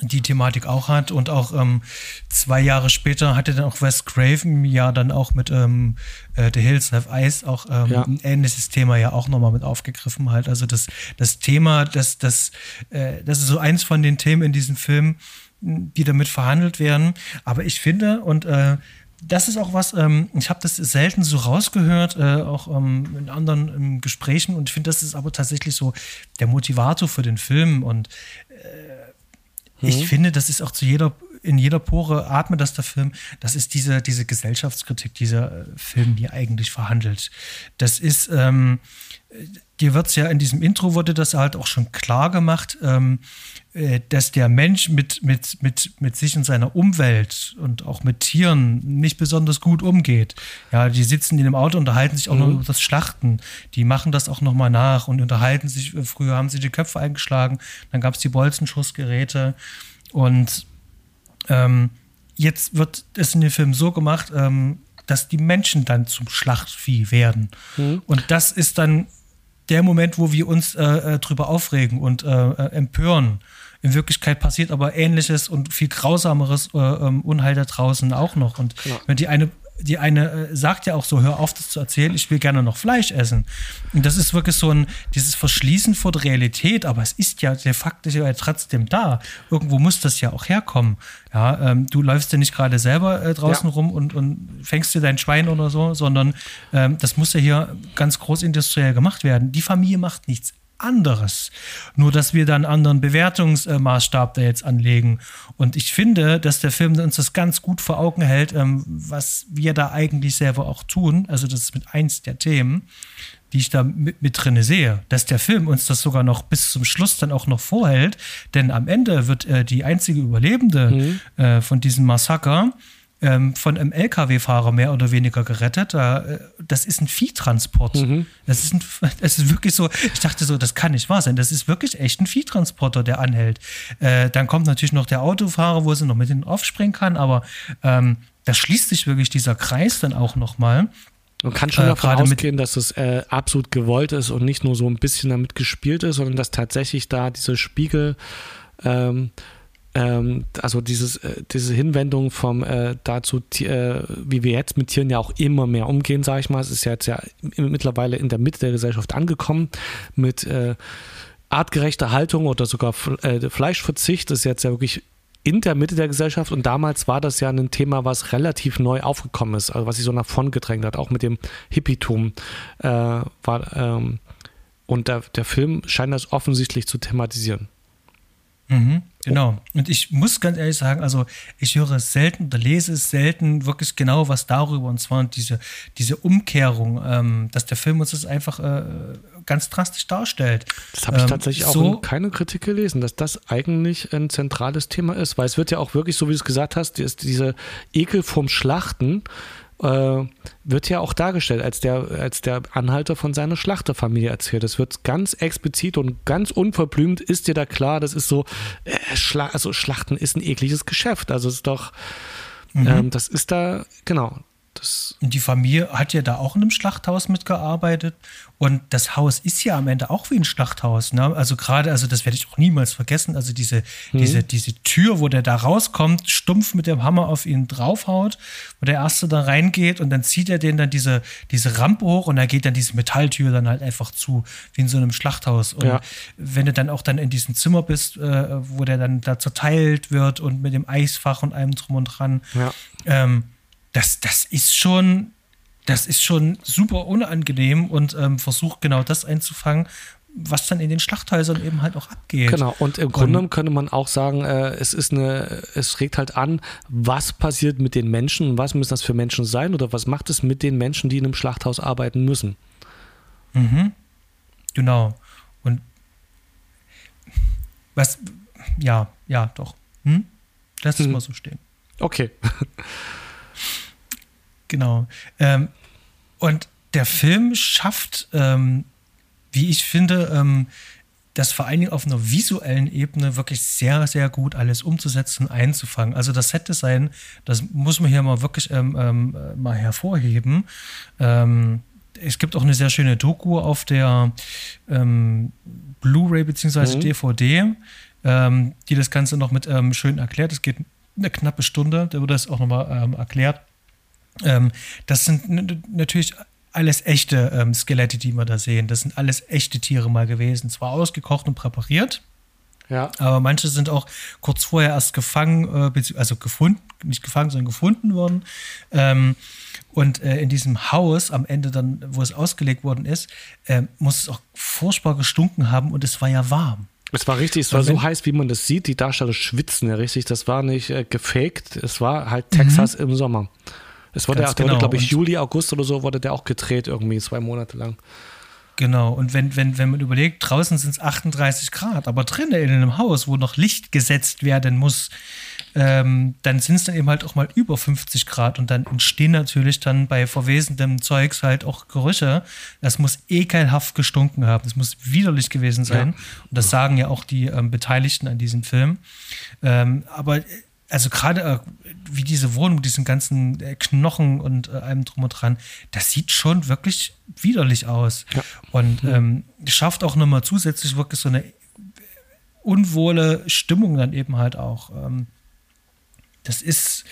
die Thematik auch hat. Und auch ähm, zwei Jahre später hatte dann auch Wes Craven ja dann auch mit ähm, äh, The Hills Have Eyes auch ähm, ja. ein ähnliches Thema ja auch nochmal mit aufgegriffen halt. Also das, das Thema, das, das, äh, das ist so eins von den Themen in diesem Film, die damit verhandelt werden. Aber ich finde, und äh, das ist auch was, ähm, ich habe das selten so rausgehört, äh, auch ähm, in anderen ähm, Gesprächen. Und ich finde, das ist aber tatsächlich so der Motivator für den Film. Und äh, mhm. ich finde, das ist auch zu jeder, in jeder Pore atmet das der Film. Das ist diese, diese Gesellschaftskritik, dieser äh, Film hier eigentlich verhandelt. Das ist, ähm, dir wird es ja in diesem Intro wurde das halt auch schon klar gemacht. Ähm, äh, dass der Mensch mit, mit, mit, mit sich und seiner Umwelt und auch mit Tieren nicht besonders gut umgeht. Ja, die sitzen in dem Auto, unterhalten sich auch mhm. noch über das Schlachten. Die machen das auch nochmal nach und unterhalten sich. Früher haben sie die Köpfe eingeschlagen, dann gab es die Bolzenschussgeräte. Und ähm, jetzt wird es in dem Film so gemacht, ähm, dass die Menschen dann zum Schlachtvieh werden. Mhm. Und das ist dann der Moment, wo wir uns äh, äh drüber aufregen und äh, äh empören in Wirklichkeit passiert aber ähnliches und viel grausameres äh, ähm, Unheil da draußen auch noch. Und ja. wenn die eine die eine äh, sagt ja auch so, hör auf, das zu erzählen, ich will gerne noch Fleisch essen. Und das ist wirklich so ein, dieses Verschließen vor der Realität, aber es ist ja de facto ja trotzdem da. Irgendwo muss das ja auch herkommen. Ja, ähm, du läufst ja nicht gerade selber äh, draußen ja. rum und, und fängst dir dein Schwein oder so, sondern ähm, das muss ja hier ganz großindustriell gemacht werden. Die Familie macht nichts anderes. Nur, dass wir da einen anderen Bewertungsmaßstab da jetzt anlegen. Und ich finde, dass der Film uns das ganz gut vor Augen hält, ähm, was wir da eigentlich selber auch tun. Also, das ist mit eins der Themen, die ich da mit, mit drin sehe. Dass der Film uns das sogar noch bis zum Schluss dann auch noch vorhält. Denn am Ende wird äh, die einzige Überlebende mhm. äh, von diesem Massaker ähm, von einem LKW-Fahrer mehr oder weniger gerettet. Äh, das ist ein Viehtransport. Mhm. Das, ist ein, [LAUGHS] das ist wirklich so, ich dachte so, das kann nicht wahr sein. Das ist wirklich echt ein Viehtransporter, der anhält. Äh, dann kommt natürlich noch der Autofahrer, wo sie noch mit hinten aufspringen kann, aber ähm, da schließt sich wirklich dieser Kreis dann auch nochmal. Man kann schon äh, davon ausgehen, dass es äh, absolut gewollt ist und nicht nur so ein bisschen damit gespielt ist, sondern dass tatsächlich da diese Spiegel ähm, ähm, also dieses, äh, diese Hinwendung vom äh, dazu, äh, wie wir jetzt mit Tieren ja auch immer mehr umgehen, sage ich mal. Es ist ja jetzt ja mittlerweile in der Mitte der Gesellschaft angekommen mit äh, artgerechter Haltung oder sogar äh, Fleischverzicht. Ist jetzt ja wirklich in der Mitte der Gesellschaft und damals war das ja ein Thema, was relativ neu aufgekommen ist, also was sich so nach vorn gedrängt hat, auch mit dem Hippietum äh, war ähm, und der, der Film scheint das offensichtlich zu thematisieren. Mhm, genau. Und ich muss ganz ehrlich sagen, also ich höre es selten oder lese es selten wirklich genau was darüber. Und zwar diese, diese Umkehrung, ähm, dass der Film uns das einfach äh, ganz drastisch darstellt. Das habe ich ähm, tatsächlich so, auch in keiner Kritik gelesen, dass das eigentlich ein zentrales Thema ist. Weil es wird ja auch wirklich, so wie du es gesagt hast, diese Ekel vom Schlachten äh, wird ja auch dargestellt, als der, als der Anhalter von seiner Schlachterfamilie erzählt. Das wird ganz explizit und ganz unverblümt, ist dir da klar, das ist so, äh, Schla also Schlachten ist ein ekliges Geschäft. Also es ist doch, mhm. ähm, das ist da, genau, das und die Familie hat ja da auch in einem Schlachthaus mitgearbeitet. Und das Haus ist ja am Ende auch wie ein Schlachthaus. Ne? Also gerade, also das werde ich auch niemals vergessen. Also diese, mhm. diese, diese Tür, wo der da rauskommt, stumpf mit dem Hammer auf ihn draufhaut, wo der Erste da reingeht und dann zieht er den dann diese, diese Rampe hoch und da geht dann diese Metalltür dann halt einfach zu, wie in so einem Schlachthaus. Und ja. wenn du dann auch dann in diesem Zimmer bist, äh, wo der dann da zerteilt wird und mit dem Eisfach und allem drum und dran, ja. ähm, das, das ist schon, das ist schon super unangenehm und ähm, versucht genau das einzufangen, was dann in den Schlachthäusern eben halt auch abgeht. Genau, und im Grunde genommen könnte man auch sagen, äh, es ist eine, es regt halt an, was passiert mit den Menschen, was müssen das für Menschen sein oder was macht es mit den Menschen, die in einem Schlachthaus arbeiten müssen. Mhm. Genau. Und was, ja, ja, doch. Hm? Lass es hm. mal so stehen. Okay. [LAUGHS] Genau. Ähm, und der Film schafft, ähm, wie ich finde, ähm, das vor allen Dingen auf einer visuellen Ebene wirklich sehr, sehr gut alles umzusetzen und einzufangen. Also das Set-Design, das muss man hier mal wirklich ähm, ähm, mal hervorheben. Ähm, es gibt auch eine sehr schöne Doku auf der ähm, Blu-ray bzw. Mhm. DVD, ähm, die das Ganze noch mit ähm, schön erklärt. Es geht eine knappe Stunde, da wird das auch nochmal ähm, erklärt. Ähm, das sind natürlich alles echte ähm, Skelette, die wir da sehen. Das sind alles echte Tiere mal gewesen. Zwar ausgekocht und präpariert, ja. aber manche sind auch kurz vorher erst gefangen, äh, also gefunden, nicht gefangen, sondern gefunden worden. Ähm, und äh, in diesem Haus am Ende dann, wo es ausgelegt worden ist, äh, muss es auch furchtbar gestunken haben und es war ja warm. Es war richtig, es war so heiß, wie man das sieht. Die Darsteller schwitzen ja richtig. Das war nicht äh, gefaked. Es war halt Texas mhm. im Sommer. Es wurde, Ganz genau. glaube ich, Juli, August oder so, wurde der auch gedreht, irgendwie zwei Monate lang. Genau, und wenn, wenn, wenn man überlegt, draußen sind es 38 Grad, aber drinnen in einem Haus, wo noch Licht gesetzt werden muss, ähm, dann sind es dann eben halt auch mal über 50 Grad und dann entstehen natürlich dann bei verwesendem Zeugs halt auch Gerüche. Das muss ekelhaft gestunken haben, das muss widerlich gewesen sein. Ja. Und das sagen ja auch die ähm, Beteiligten an diesem Film. Ähm, aber also gerade äh, wie diese Wohnung, diesen ganzen äh, Knochen und äh, allem drum und dran, das sieht schon wirklich widerlich aus. Ja. Und ähm, schafft auch nochmal zusätzlich wirklich so eine unwohle Stimmung dann eben halt auch. Ähm, das ist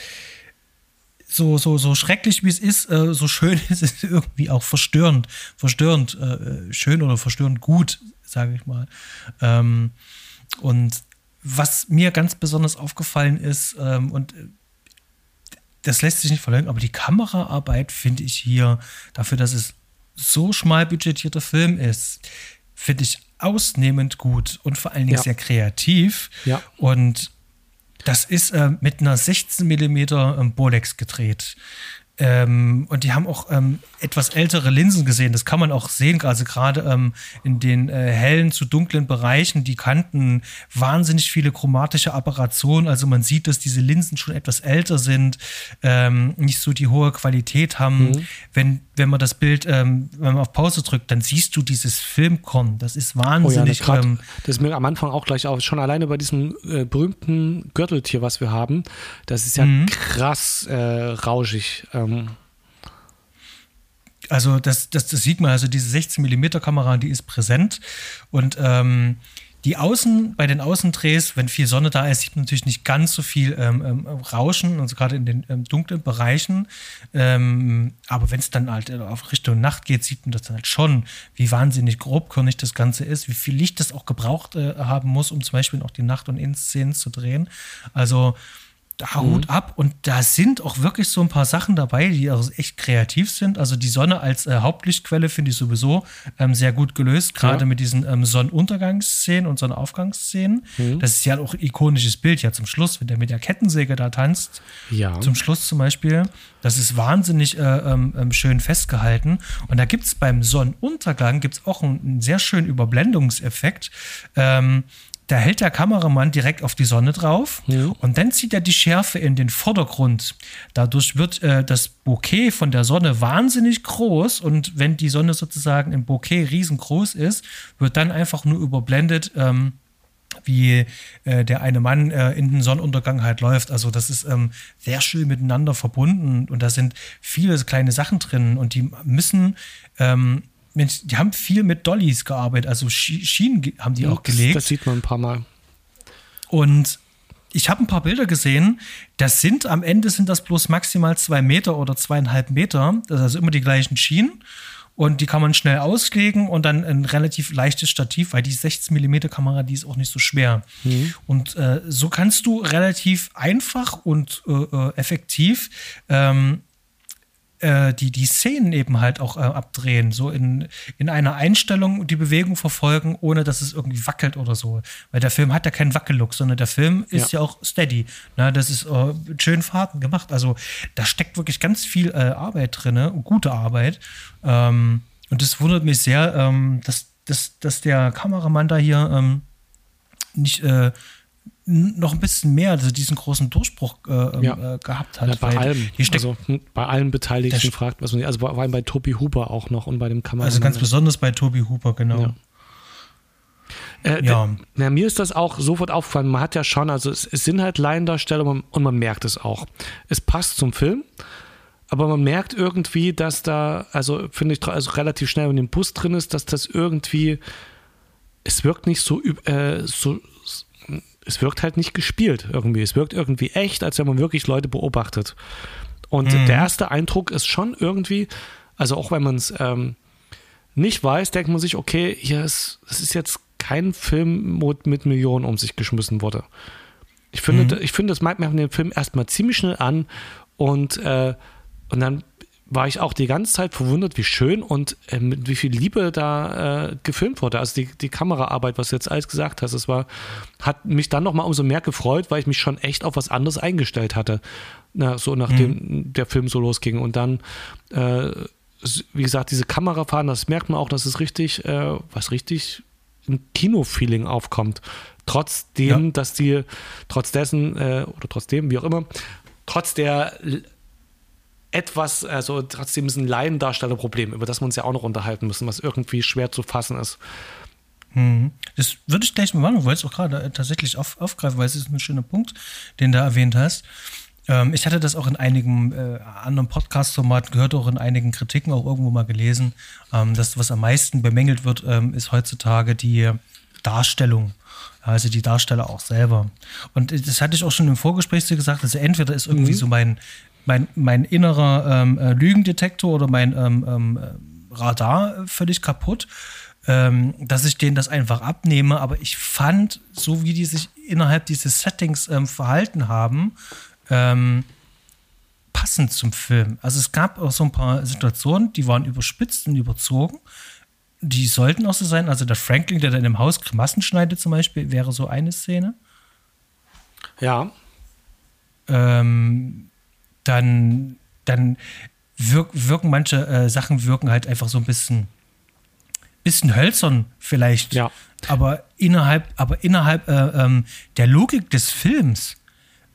so, so, so schrecklich wie es ist, äh, so schön [LAUGHS] ist es irgendwie auch verstörend. Verstörend äh, schön oder verstörend gut, sage ich mal. Ähm, und was mir ganz besonders aufgefallen ist, ähm, und äh, das lässt sich nicht verleugnen, aber die Kameraarbeit finde ich hier, dafür, dass es so schmal budgetierter Film ist, finde ich ausnehmend gut und vor allen Dingen ja. sehr kreativ. Ja. Und das ist äh, mit einer 16 mm ähm, Bolex gedreht. Ähm, und die haben auch ähm, etwas ältere Linsen gesehen. Das kann man auch sehen, also gerade ähm, in den äh, hellen zu dunklen Bereichen. Die kannten wahnsinnig viele chromatische Apparationen. Also man sieht, dass diese Linsen schon etwas älter sind, ähm, nicht so die hohe Qualität haben. Mhm. Wenn, wenn man das Bild, ähm, wenn man auf Pause drückt, dann siehst du dieses Filmkorn. Das ist wahnsinnig. Oh ja, das, grad, ähm, das ist mir am Anfang auch gleich auf. Schon alleine bei diesem äh, berühmten Gürteltier, was wir haben, das ist ja mhm. krass äh, rauschig. Äh, ähm also das, das, das sieht man, also diese 16 mm Kamera, die ist präsent und ähm, die Außen, bei den Außendrehs, wenn viel Sonne da ist, sieht man natürlich nicht ganz so viel ähm, ähm, Rauschen, also gerade in den ähm, dunklen Bereichen. Ähm, aber wenn es dann halt auf Richtung Nacht geht, sieht man das dann halt schon, wie wahnsinnig grobkörnig das Ganze ist, wie viel Licht das auch gebraucht äh, haben muss, um zum Beispiel auch die Nacht- und Innenszenen zu drehen. Also Hut mhm. ab. Und da sind auch wirklich so ein paar Sachen dabei, die auch echt kreativ sind. Also die Sonne als äh, Hauptlichtquelle finde ich sowieso ähm, sehr gut gelöst, gerade ja. mit diesen ähm, Sonnenuntergangsszenen und Sonnenaufgangsszenen. Mhm. Das ist ja auch ein ikonisches Bild, ja zum Schluss, wenn der mit der Kettensäge da tanzt. Ja. Zum Schluss zum Beispiel. Das ist wahnsinnig äh, ähm, ähm schön festgehalten. Und da gibt es beim Sonnenuntergang gibt's auch einen, einen sehr schönen Überblendungseffekt. Ähm, da hält der Kameramann direkt auf die Sonne drauf ja. und dann zieht er die Schärfe in den Vordergrund. Dadurch wird äh, das Bouquet von der Sonne wahnsinnig groß und wenn die Sonne sozusagen im Bouquet riesengroß ist, wird dann einfach nur überblendet. Ähm, wie äh, der eine Mann äh, in den Sonnenuntergang halt läuft. Also das ist ähm, sehr schön miteinander verbunden und da sind viele kleine Sachen drin und die müssen ähm, Mensch, die haben viel mit Dollys gearbeitet, also Schienen haben die auch gelegt. Das sieht man ein paar Mal. Und ich habe ein paar Bilder gesehen. Das sind am Ende sind das bloß maximal zwei Meter oder zweieinhalb Meter. Das ist also immer die gleichen Schienen. Und die kann man schnell auslegen und dann ein relativ leichtes Stativ, weil die 16 mm Kamera, die ist auch nicht so schwer. Mhm. Und äh, so kannst du relativ einfach und äh, äh effektiv ähm, äh, die, die Szenen eben halt auch äh, abdrehen, so in, in einer Einstellung die Bewegung verfolgen, ohne dass es irgendwie wackelt oder so. Weil der Film hat ja keinen Wackellook, sondern der Film ist ja, ja auch steady. Ne? Das ist äh, schön Fahrten gemacht. Also da steckt wirklich ganz viel äh, Arbeit drin, gute Arbeit. Ähm, und das wundert mich sehr, ähm, dass, dass, dass der Kameramann da hier ähm, nicht äh, noch ein bisschen mehr, also diesen großen Durchbruch äh, ähm, ja. äh, gehabt hat. Ja, bei allem, also hm, bei allen Beteiligten fragt was man, also vor allem bei Tobi Huber auch noch und bei dem Kameramann. Also ganz besonders bei Tobi Huber, genau. Ja. Äh, ja. Na, mir ist das auch sofort aufgefallen. Man hat ja schon, also es, es sind halt Laiendarsteller und man merkt es auch. Es passt zum Film, aber man merkt irgendwie, dass da, also finde ich, also relativ schnell, wenn im Bus drin ist, dass das irgendwie, es wirkt nicht so, äh, so es wirkt halt nicht gespielt irgendwie. Es wirkt irgendwie echt, als wenn man wirklich Leute beobachtet. Und mhm. der erste Eindruck ist schon irgendwie, also auch wenn man es ähm, nicht weiß, denkt man sich, okay, hier ist, es ist jetzt kein Film, wo mit Millionen um sich geschmissen wurde. Ich finde, mhm. ich finde, das merkt man den Film erstmal ziemlich schnell an und, äh, und dann war ich auch die ganze Zeit verwundert, wie schön und äh, mit wie viel Liebe da äh, gefilmt wurde. Also die, die Kameraarbeit, was du jetzt alles gesagt hast, es war, hat mich dann nochmal umso mehr gefreut, weil ich mich schon echt auf was anderes eingestellt hatte. Na, so nachdem mhm. der Film so losging. Und dann, äh, wie gesagt, diese Kamerafahren, das merkt man auch, dass es richtig, äh, was richtig ein Kino-Feeling aufkommt. Trotzdem, ja. dass die, trotz dessen, äh, oder trotzdem, wie auch immer, trotz der etwas, also trotzdem ist ein Laiendarstellerproblem, über das wir uns ja auch noch unterhalten müssen, was irgendwie schwer zu fassen ist. Mhm. Das würde ich gleich mal machen, weil es auch gerade tatsächlich auf, aufgreifen, weil es ist ein schöner Punkt, den du erwähnt hast. Ähm, ich hatte das auch in einigen äh, anderen Podcast-Formaten gehört, auch in einigen Kritiken auch irgendwo mal gelesen. Ähm, das, was am meisten bemängelt wird, ähm, ist heutzutage die Darstellung also die Darsteller auch selber. Und das hatte ich auch schon im Vorgespräch gesagt, also entweder ist irgendwie mhm. so mein, mein, mein innerer ähm, äh, Lügendetektor oder mein ähm, ähm, Radar völlig kaputt, ähm, dass ich denen das einfach abnehme. Aber ich fand, so wie die sich innerhalb dieses Settings ähm, verhalten haben, ähm, passend zum Film. Also es gab auch so ein paar Situationen, die waren überspitzt und überzogen. Die sollten auch so sein. Also der Franklin, der dann im Haus Grimassen schneidet zum Beispiel, wäre so eine Szene. Ja. Ähm, dann, dann wirk, wirken manche äh, Sachen wirken halt einfach so ein bisschen, bisschen hölzern vielleicht. Ja. Aber innerhalb, aber innerhalb äh, ähm, der Logik des Films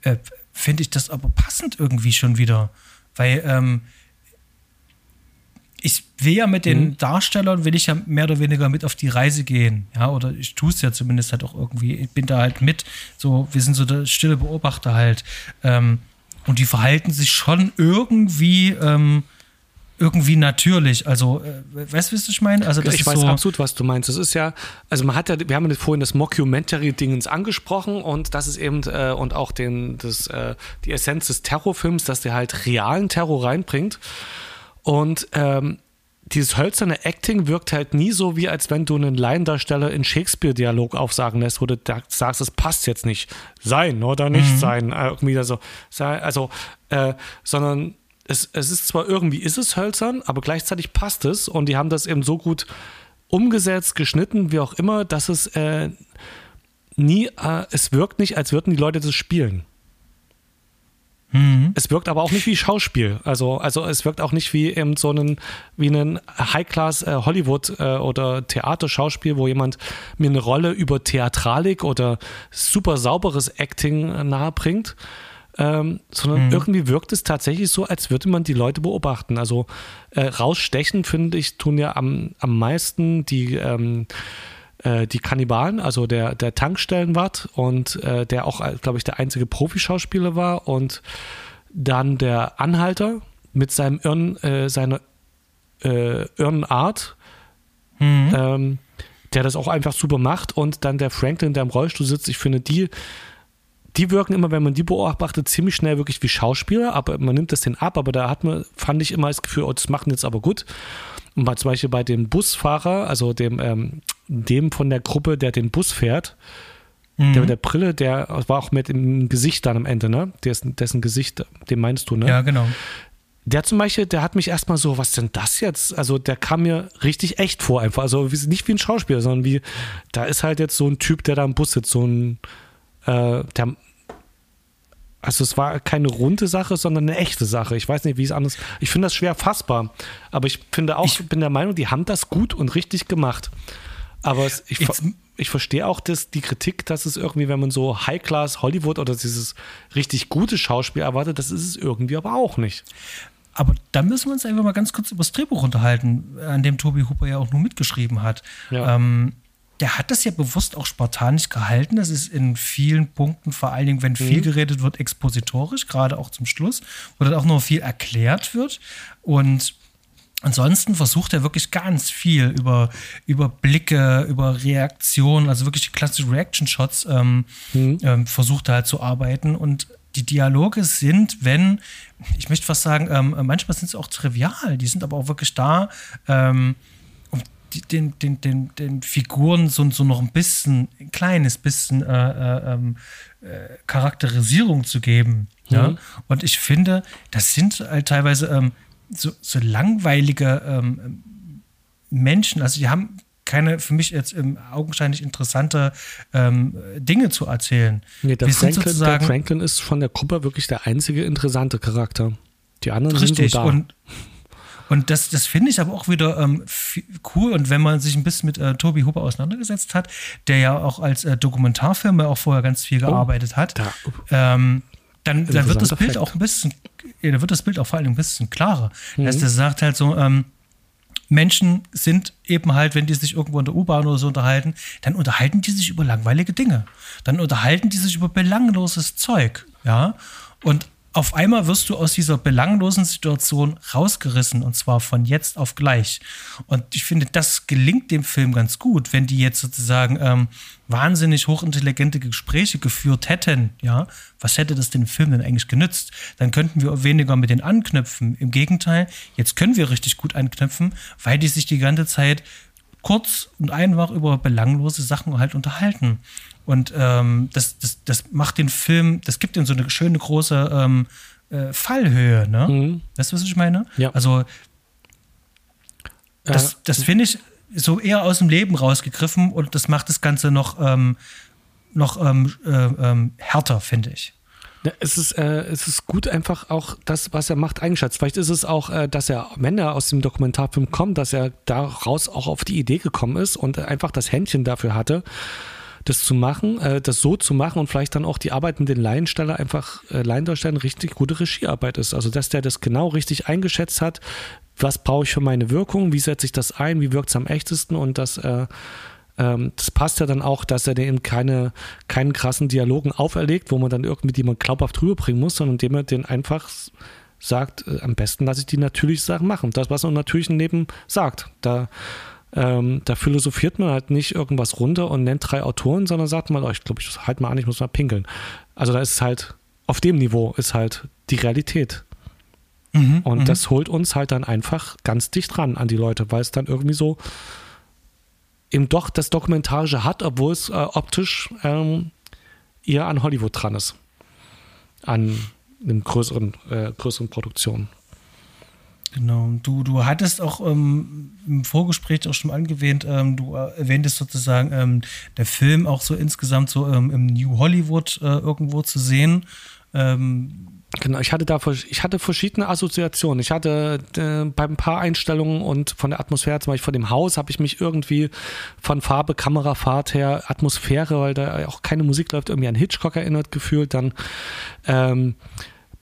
äh, finde ich das aber passend irgendwie schon wieder. Weil ähm, ich will ja mit den mhm. Darstellern, will ich ja mehr oder weniger mit auf die Reise gehen. Ja, oder ich tue es ja zumindest halt auch irgendwie. Ich bin da halt mit. So, wir sind so der stille Beobachter halt. Ähm, und die verhalten sich schon irgendwie, ähm, irgendwie natürlich. Also, äh, weißt du, was ich meine? Also, das ich weiß so absolut, was du meinst. Das ist ja, also man hat ja, wir haben ja vorhin das Mockumentary-Dingens angesprochen und das ist eben, äh, und auch den, das, äh, die Essenz des Terrorfilms, dass der halt realen Terror reinbringt. Und ähm, dieses hölzerne Acting wirkt halt nie so, wie als wenn du einen Laiendarsteller in Shakespeare-Dialog aufsagen lässt, wo du sagst, es passt jetzt nicht. Sein oder nicht mhm. sein. Äh, irgendwie so. Also, äh, sondern es, es ist zwar irgendwie, ist es hölzern, aber gleichzeitig passt es und die haben das eben so gut umgesetzt, geschnitten, wie auch immer, dass es äh, nie, äh, es wirkt nicht, als würden die Leute das spielen. Mhm. Es wirkt aber auch nicht wie Schauspiel. Also, also es wirkt auch nicht wie eben so einen, wie ein High-Class äh, Hollywood äh, oder Theaterschauspiel, wo jemand mir eine Rolle über Theatralik oder super sauberes Acting äh, nahebringt. Ähm, sondern mhm. irgendwie wirkt es tatsächlich so, als würde man die Leute beobachten. Also äh, rausstechen, finde ich, tun ja am, am meisten die ähm, äh, die Kannibalen, also der, der Tankstellenwart und äh, der auch, äh, glaube ich, der einzige Profischauspieler war und dann der Anhalter mit seinem Irren, äh, seiner äh, Irrenart, mhm. ähm, der das auch einfach super macht und dann der Franklin, der im Rollstuhl sitzt, ich finde die die wirken immer, wenn man die beobachtet, ziemlich schnell wirklich wie Schauspieler, aber man nimmt das den ab, aber da hat man, fand ich immer das Gefühl, oh, das machen jetzt aber gut. Und bei, zum Beispiel bei dem Busfahrer, also dem, ähm, dem von der Gruppe, der den Bus fährt, mhm. der mit der Brille, der war auch mit dem Gesicht dann am Ende, ne? Dessen, dessen Gesicht, den meinst du, ne? Ja, genau. Der zum Beispiel, der hat mich erstmal so, was denn das jetzt? Also der kam mir richtig echt vor einfach. Also nicht wie ein Schauspieler, sondern wie, da ist halt jetzt so ein Typ, der da im Bus sitzt, so ein, äh, der also es war keine runde Sache, sondern eine echte Sache. Ich weiß nicht, wie es anders. Ich finde das schwer fassbar. Aber ich finde auch, ich bin der Meinung, die haben das gut und richtig gemacht. Aber es, ich, ich, ich verstehe auch das, die Kritik, dass es irgendwie, wenn man so High-Class Hollywood oder dieses richtig gute Schauspiel erwartet, das ist es irgendwie aber auch nicht. Aber da müssen wir uns einfach mal ganz kurz über das Drehbuch unterhalten, an dem Tobi Hooper ja auch nur mitgeschrieben hat. Ja. Ähm, der hat das ja bewusst auch spartanisch gehalten. Das ist in vielen Punkten, vor allen Dingen, wenn viel mhm. geredet wird, expositorisch, gerade auch zum Schluss, wo dann auch noch viel erklärt wird. Und Ansonsten versucht er wirklich ganz viel über, über Blicke, über Reaktionen, also wirklich die klassischen Reaction-Shots ähm, mhm. ähm, versucht er halt zu arbeiten. Und die Dialoge sind, wenn, ich möchte fast sagen, ähm, manchmal sind sie auch trivial, die sind aber auch wirklich da, ähm, um den, den, den, den Figuren so, so noch ein bisschen, ein kleines bisschen äh, äh, ähm, äh, Charakterisierung zu geben. Mhm. Ja? Und ich finde, das sind halt teilweise ähm, so, so langweilige ähm, Menschen, also die haben keine für mich jetzt ähm, augenscheinlich interessante ähm, Dinge zu erzählen. Nee, der, Franklin, der Franklin ist von der Gruppe wirklich der einzige interessante Charakter. Die anderen richtig, sind so da. Und, und das, das finde ich aber auch wieder ähm, cool. Und wenn man sich ein bisschen mit äh, Toby Hooper auseinandergesetzt hat, der ja auch als äh, Dokumentarfilmer auch vorher ganz viel oh, gearbeitet oh, hat, ähm, dann, dann wird das Bild Effekt. auch ein bisschen, dann wird das Bild auch vor allem ein bisschen klarer. Mhm. Das, das sagt halt so, ähm, Menschen sind eben halt, wenn die sich irgendwo in der U-Bahn oder so unterhalten, dann unterhalten die sich über langweilige Dinge. Dann unterhalten die sich über belangloses Zeug. Ja. Und auf einmal wirst du aus dieser belanglosen Situation rausgerissen und zwar von jetzt auf gleich. Und ich finde, das gelingt dem Film ganz gut, wenn die jetzt sozusagen ähm, wahnsinnig hochintelligente Gespräche geführt hätten. Ja, was hätte das dem Film denn eigentlich genützt? Dann könnten wir weniger mit den anknüpfen. Im Gegenteil, jetzt können wir richtig gut anknüpfen, weil die sich die ganze Zeit kurz und einfach über belanglose Sachen halt unterhalten. Und ähm, das, das, das macht den Film, das gibt ihm so eine schöne große ähm, äh, Fallhöhe, ne? Mhm. Weißt du, was ich meine? Ja. Also, das, äh, das finde ich so eher aus dem Leben rausgegriffen und das macht das Ganze noch, ähm, noch ähm, äh, ähm, härter, finde ich. Ja, es, ist, äh, es ist gut einfach auch das, was er macht, eingeschätzt. Vielleicht ist es auch, äh, dass er, wenn er aus dem Dokumentarfilm kommt, dass er daraus auch auf die Idee gekommen ist und einfach das Händchen dafür hatte, das zu machen, äh, das so zu machen und vielleicht dann auch die Arbeit mit den Laiensteller einfach, äh, Laiendarstellern richtig gute Regiearbeit ist. Also, dass der das genau richtig eingeschätzt hat, was brauche ich für meine Wirkung, wie setze ich das ein, wie wirkt es am echtesten und das, äh, ähm, das passt ja dann auch, dass er den keine, keinen krassen Dialogen auferlegt, wo man dann irgendwie jemand glaubhaft rüberbringen muss, sondern indem er den einfach sagt, äh, am besten lasse ich die natürlichen Sachen machen. Das, was im natürlichen Leben sagt. Da ähm, da philosophiert man halt nicht irgendwas runter und nennt drei Autoren, sondern sagt mal, oh, ich glaube, ich halt mal an, ich muss mal pinkeln. Also da ist es halt, auf dem Niveau ist halt die Realität. Mhm, und mhm. das holt uns halt dann einfach ganz dicht ran an die Leute, weil es dann irgendwie so eben doch das Dokumentarische hat, obwohl es äh, optisch ähm, eher an Hollywood dran ist. An einem größeren, äh, größeren Produktion. Genau. Du, du hattest auch ähm, im Vorgespräch auch schon angewähnt, ähm, du erwähntest sozusagen ähm, der Film auch so insgesamt so ähm, im New Hollywood äh, irgendwo zu sehen. Ähm, genau, ich hatte da ich hatte verschiedene Assoziationen. Ich hatte äh, bei ein paar Einstellungen und von der Atmosphäre, zum Beispiel von dem Haus, habe ich mich irgendwie von Farbe, Kamerafahrt her, Atmosphäre, weil da auch keine Musik läuft, irgendwie an Hitchcock erinnert gefühlt. Dann ähm,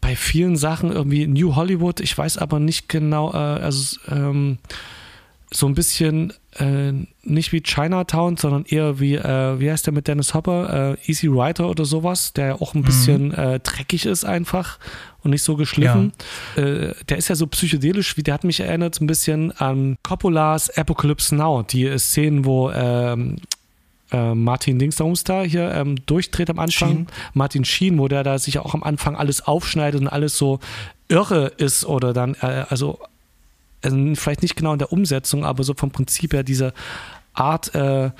bei vielen Sachen irgendwie New Hollywood, ich weiß aber nicht genau, äh, also ähm, so ein bisschen äh, nicht wie Chinatown, sondern eher wie, äh, wie heißt der mit Dennis Hopper, äh, Easy Rider oder sowas, der ja auch ein mhm. bisschen mhm. dreckig ist einfach und nicht so geschliffen. Ja. Äh, der ist ja so psychedelisch, wie der hat mich erinnert ein bisschen an Coppolas Apocalypse Now, die Szenen, wo ähm, äh, Martin Dingsdaums da hier ähm, durchdreht am Anfang. Sheen. Martin Sheen, wo der da sich auch am Anfang alles aufschneidet und alles so irre ist oder dann, äh, also, also, vielleicht nicht genau in der Umsetzung, aber so vom Prinzip her diese Art, äh,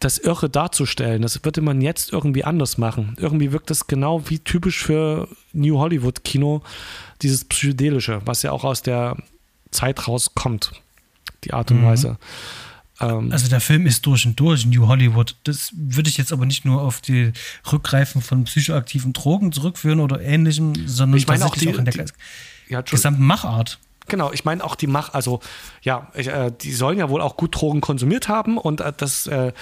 das Irre darzustellen. Das würde man jetzt irgendwie anders machen. Irgendwie wirkt das genau wie typisch für New Hollywood Kino, dieses Psychedelische, was ja auch aus der Zeit rauskommt, die Art und mhm. Weise. Ähm, also der Film ist durch und durch New Hollywood. Das würde ich jetzt aber nicht nur auf die Rückgreifen von psychoaktiven Drogen zurückführen oder ähnlichem, sondern ich meine auch, die, auch in der die, ja, gesamten Machart. Genau, ich meine auch die Mach, also ja, ich, äh, die sollen ja wohl auch gut Drogen konsumiert haben und äh, das äh,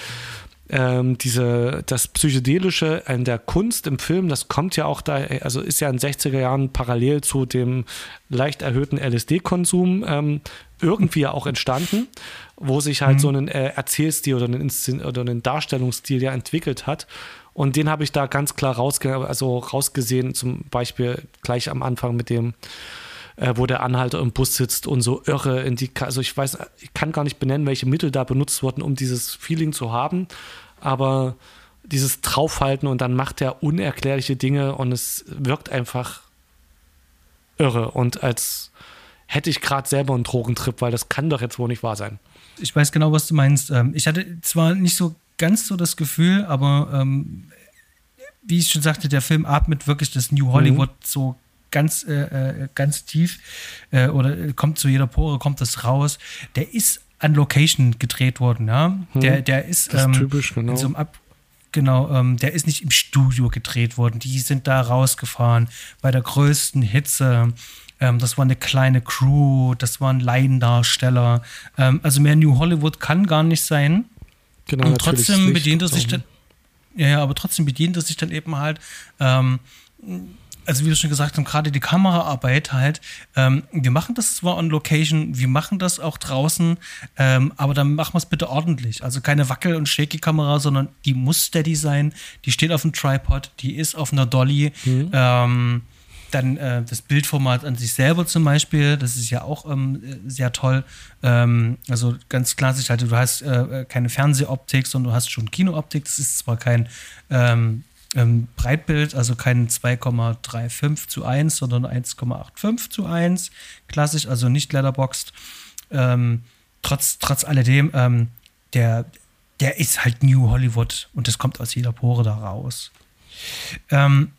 ähm, diese, das Psychedelische in der Kunst im Film, das kommt ja auch da, also ist ja in den 60er Jahren parallel zu dem leicht erhöhten LSD-Konsum ähm, irgendwie ja auch entstanden, wo sich halt mhm. so ein äh, Erzählstil oder ein, oder ein Darstellungsstil ja entwickelt hat. Und den habe ich da ganz klar rausge also rausgesehen, zum Beispiel gleich am Anfang mit dem äh, wo der Anhalter im Bus sitzt und so irre in die, also ich weiß, ich kann gar nicht benennen, welche Mittel da benutzt wurden, um dieses Feeling zu haben, aber dieses Draufhalten und dann macht er unerklärliche Dinge und es wirkt einfach irre und als hätte ich gerade selber einen Drogentrip, weil das kann doch jetzt wohl nicht wahr sein. Ich weiß genau, was du meinst. Ähm, ich hatte zwar nicht so ganz so das Gefühl, aber ähm, wie ich schon sagte, der Film atmet wirklich das New Hollywood mhm. so ganz, äh, äh, ganz tief äh, oder kommt zu jeder Pore, kommt das raus. Der ist an Location gedreht worden, ja. Hm, der, der ist, ähm, typisch, genau. So Ab genau, ähm, der ist nicht im Studio gedreht worden. Die sind da rausgefahren bei der größten Hitze. Ähm, das war eine kleine Crew, das waren Laiendarsteller. Ähm, also mehr New Hollywood kann gar nicht sein. Genau, und trotzdem bedient er sich dann, ja, aber trotzdem bedient er sich dann eben halt ähm, also wie du schon gesagt hast, gerade die Kameraarbeit halt, ähm, wir machen das zwar on Location, wir machen das auch draußen, ähm, aber dann machen wir es bitte ordentlich. Also keine Wackel- und Shaky-Kamera, sondern die muss steady sein, die steht auf dem Tripod, die ist auf einer Dolly. Mhm. Ähm, dann äh, das Bildformat an sich selber zum Beispiel, das ist ja auch ähm, sehr toll. Ähm, also ganz klassisch, halt, du hast äh, keine Fernsehoptik, sondern du hast schon Kinooptik. Das ist zwar kein ähm, ähm, Breitbild, also kein 2,35 zu 1, sondern 1,85 zu 1. Klassisch, also nicht letterboxed. Ähm, trotz, trotz alledem, ähm, der, der ist halt New Hollywood und das kommt aus jeder Pore da raus. Ähm,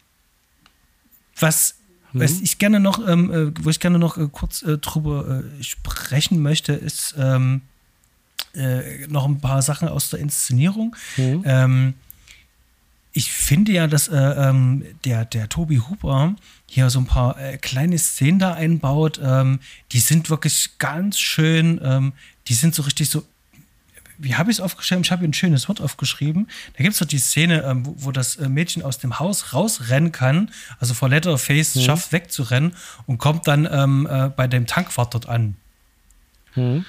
was, mhm. was ich gerne noch, ähm, äh, wo ich gerne noch äh, kurz äh, drüber äh, sprechen möchte, ist ähm, äh, noch ein paar Sachen aus der Inszenierung. Mhm ich finde ja, dass äh, ähm, der, der Tobi Huber hier so ein paar äh, kleine Szenen da einbaut. Ähm, die sind wirklich ganz schön, ähm, die sind so richtig so. Wie habe ich es aufgeschrieben? Ich habe ein schönes Wort aufgeschrieben. Da gibt es doch die Szene, ähm, wo, wo, das äh, Mädchen aus dem Haus rausrennen kann, also vor Letterface mhm. schafft wegzurennen und kommt dann ähm, äh, bei dem Tankwart dort an. Mhm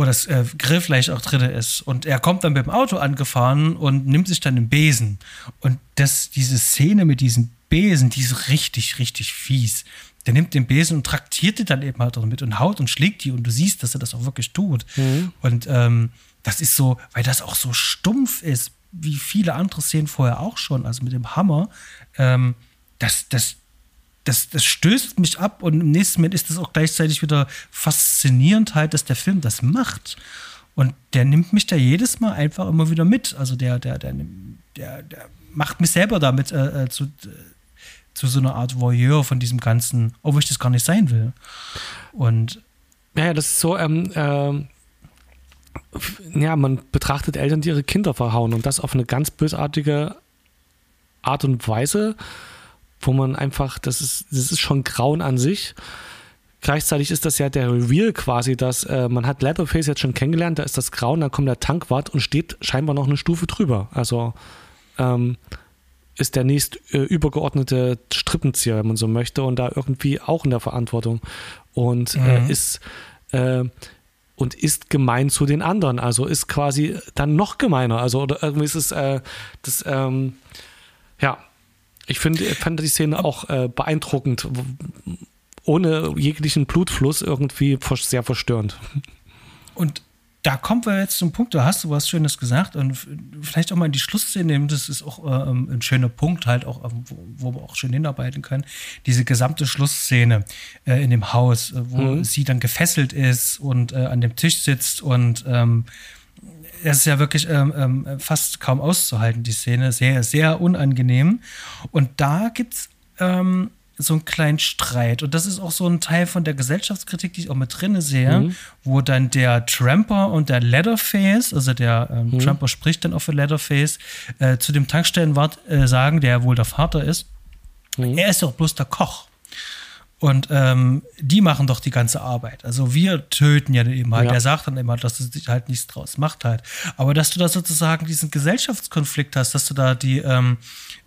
wo das äh, Grillfleisch auch drin ist. Und er kommt dann mit dem Auto angefahren und nimmt sich dann einen Besen. Und das, diese Szene mit diesem Besen, die ist richtig, richtig fies. Der nimmt den Besen und traktiert die dann eben halt damit und haut und schlägt die und du siehst, dass er das auch wirklich tut. Mhm. Und ähm, das ist so, weil das auch so stumpf ist, wie viele andere Szenen vorher auch schon, also mit dem Hammer, ähm, das, das, das, das stößt mich ab und im nächsten Moment ist es auch gleichzeitig wieder faszinierend halt, dass der Film das macht. Und der nimmt mich da jedes Mal einfach immer wieder mit. Also der, der, der, der, der macht mich selber damit äh, äh zu, äh, zu so einer Art Voyeur von diesem Ganzen, obwohl ich das gar nicht sein will. Und ja, das ist so, ähm, ähm, ja, man betrachtet Eltern, die ihre Kinder verhauen und das auf eine ganz bösartige Art und Weise wo man einfach, das ist, das ist schon Grauen an sich. Gleichzeitig ist das ja der Reveal quasi, dass äh, man hat Leatherface jetzt schon kennengelernt, da ist das Grauen, dann kommt der Tankwart und steht scheinbar noch eine Stufe drüber. Also ähm, ist der nächst äh, übergeordnete Strippenzieher, wenn man so möchte, und da irgendwie auch in der Verantwortung und äh, mhm. äh, ist äh, und ist gemein zu den anderen. Also ist quasi dann noch gemeiner. Also oder irgendwie ist es äh, das ähm, ja ich finde, fand die Szene auch äh, beeindruckend, ohne jeglichen Blutfluss irgendwie sehr verstörend. Und da kommen wir jetzt zum Punkt, da hast du was Schönes gesagt und vielleicht auch mal in die Schlussszene nehmen, das ist auch äh, ein schöner Punkt halt auch, ähm, wo, wo wir auch schön hinarbeiten können, diese gesamte Schlussszene äh, in dem Haus, äh, wo mhm. sie dann gefesselt ist und äh, an dem Tisch sitzt und ähm, es ist ja wirklich ähm, ähm, fast kaum auszuhalten, die Szene. Sehr, sehr unangenehm. Und da gibt es ähm, so einen kleinen Streit. Und das ist auch so ein Teil von der Gesellschaftskritik, die ich auch mit drin sehe, mhm. wo dann der Tramper und der Leatherface, also der ähm, mhm. Tramper spricht dann auch für Leatherface, äh, zu dem Tankstellenwart äh, sagen, der wohl der Vater ist, mhm. er ist doch bloß der Koch. Und ähm, die machen doch die ganze Arbeit. Also wir töten ja eben halt. Ja. Der sagt dann immer, dass du sich halt nichts draus macht halt. Aber dass du da sozusagen diesen Gesellschaftskonflikt hast, dass du da die ähm,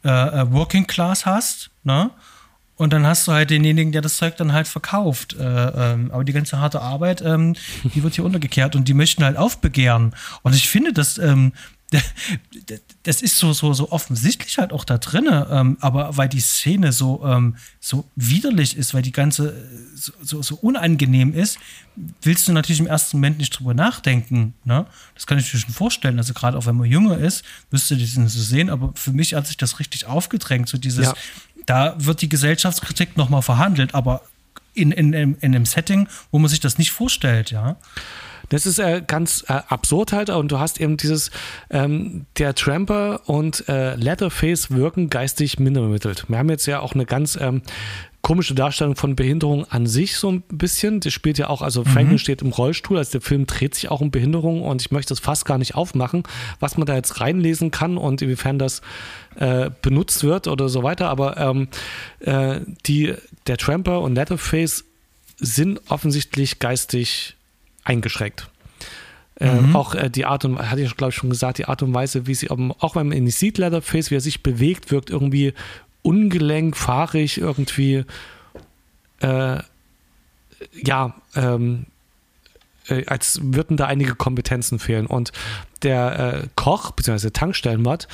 äh, äh, Working Class hast, ne? Und dann hast du halt denjenigen, der das Zeug dann halt verkauft. Äh, ähm, aber die ganze harte Arbeit, ähm, die wird hier [LAUGHS] untergekehrt und die möchten halt aufbegehren. Und ich finde, dass ähm, das ist so, so, so offensichtlich halt auch da drinne, ähm, aber weil die Szene so, ähm, so widerlich ist, weil die ganze so, so, so, unangenehm ist, willst du natürlich im ersten Moment nicht drüber nachdenken. Ne? Das kann ich mir schon vorstellen. Also gerade auch wenn man jünger ist, wirst du das so sehen, aber für mich hat sich das richtig aufgedrängt, so dieses, Ja. da wird die Gesellschaftskritik nochmal verhandelt, aber in, in, in, in einem Setting, wo man sich das nicht vorstellt, ja. Das ist äh, ganz äh, absurd halt und du hast eben dieses, ähm, der Tramper und äh, Leatherface wirken geistig mindermittelt. Wir haben jetzt ja auch eine ganz ähm, komische Darstellung von Behinderung an sich so ein bisschen. Das spielt ja auch, also Franklin steht im Rollstuhl, also der Film dreht sich auch um Behinderung und ich möchte das fast gar nicht aufmachen, was man da jetzt reinlesen kann und inwiefern das äh, benutzt wird oder so weiter. Aber ähm, äh, die, der Tramper und Leatherface sind offensichtlich geistig eingeschränkt. Ähm, auch äh, die Art und hatte ich glaube ich schon gesagt, die Art und Weise, wie sie, auch wenn man ihn nicht sieht, Leatherface, wie er sich bewegt, wirkt irgendwie ungelenk, fahrig, irgendwie äh, ja, ähm, äh, als würden da einige Kompetenzen fehlen. Und der äh, Koch, beziehungsweise Tankstellenwart,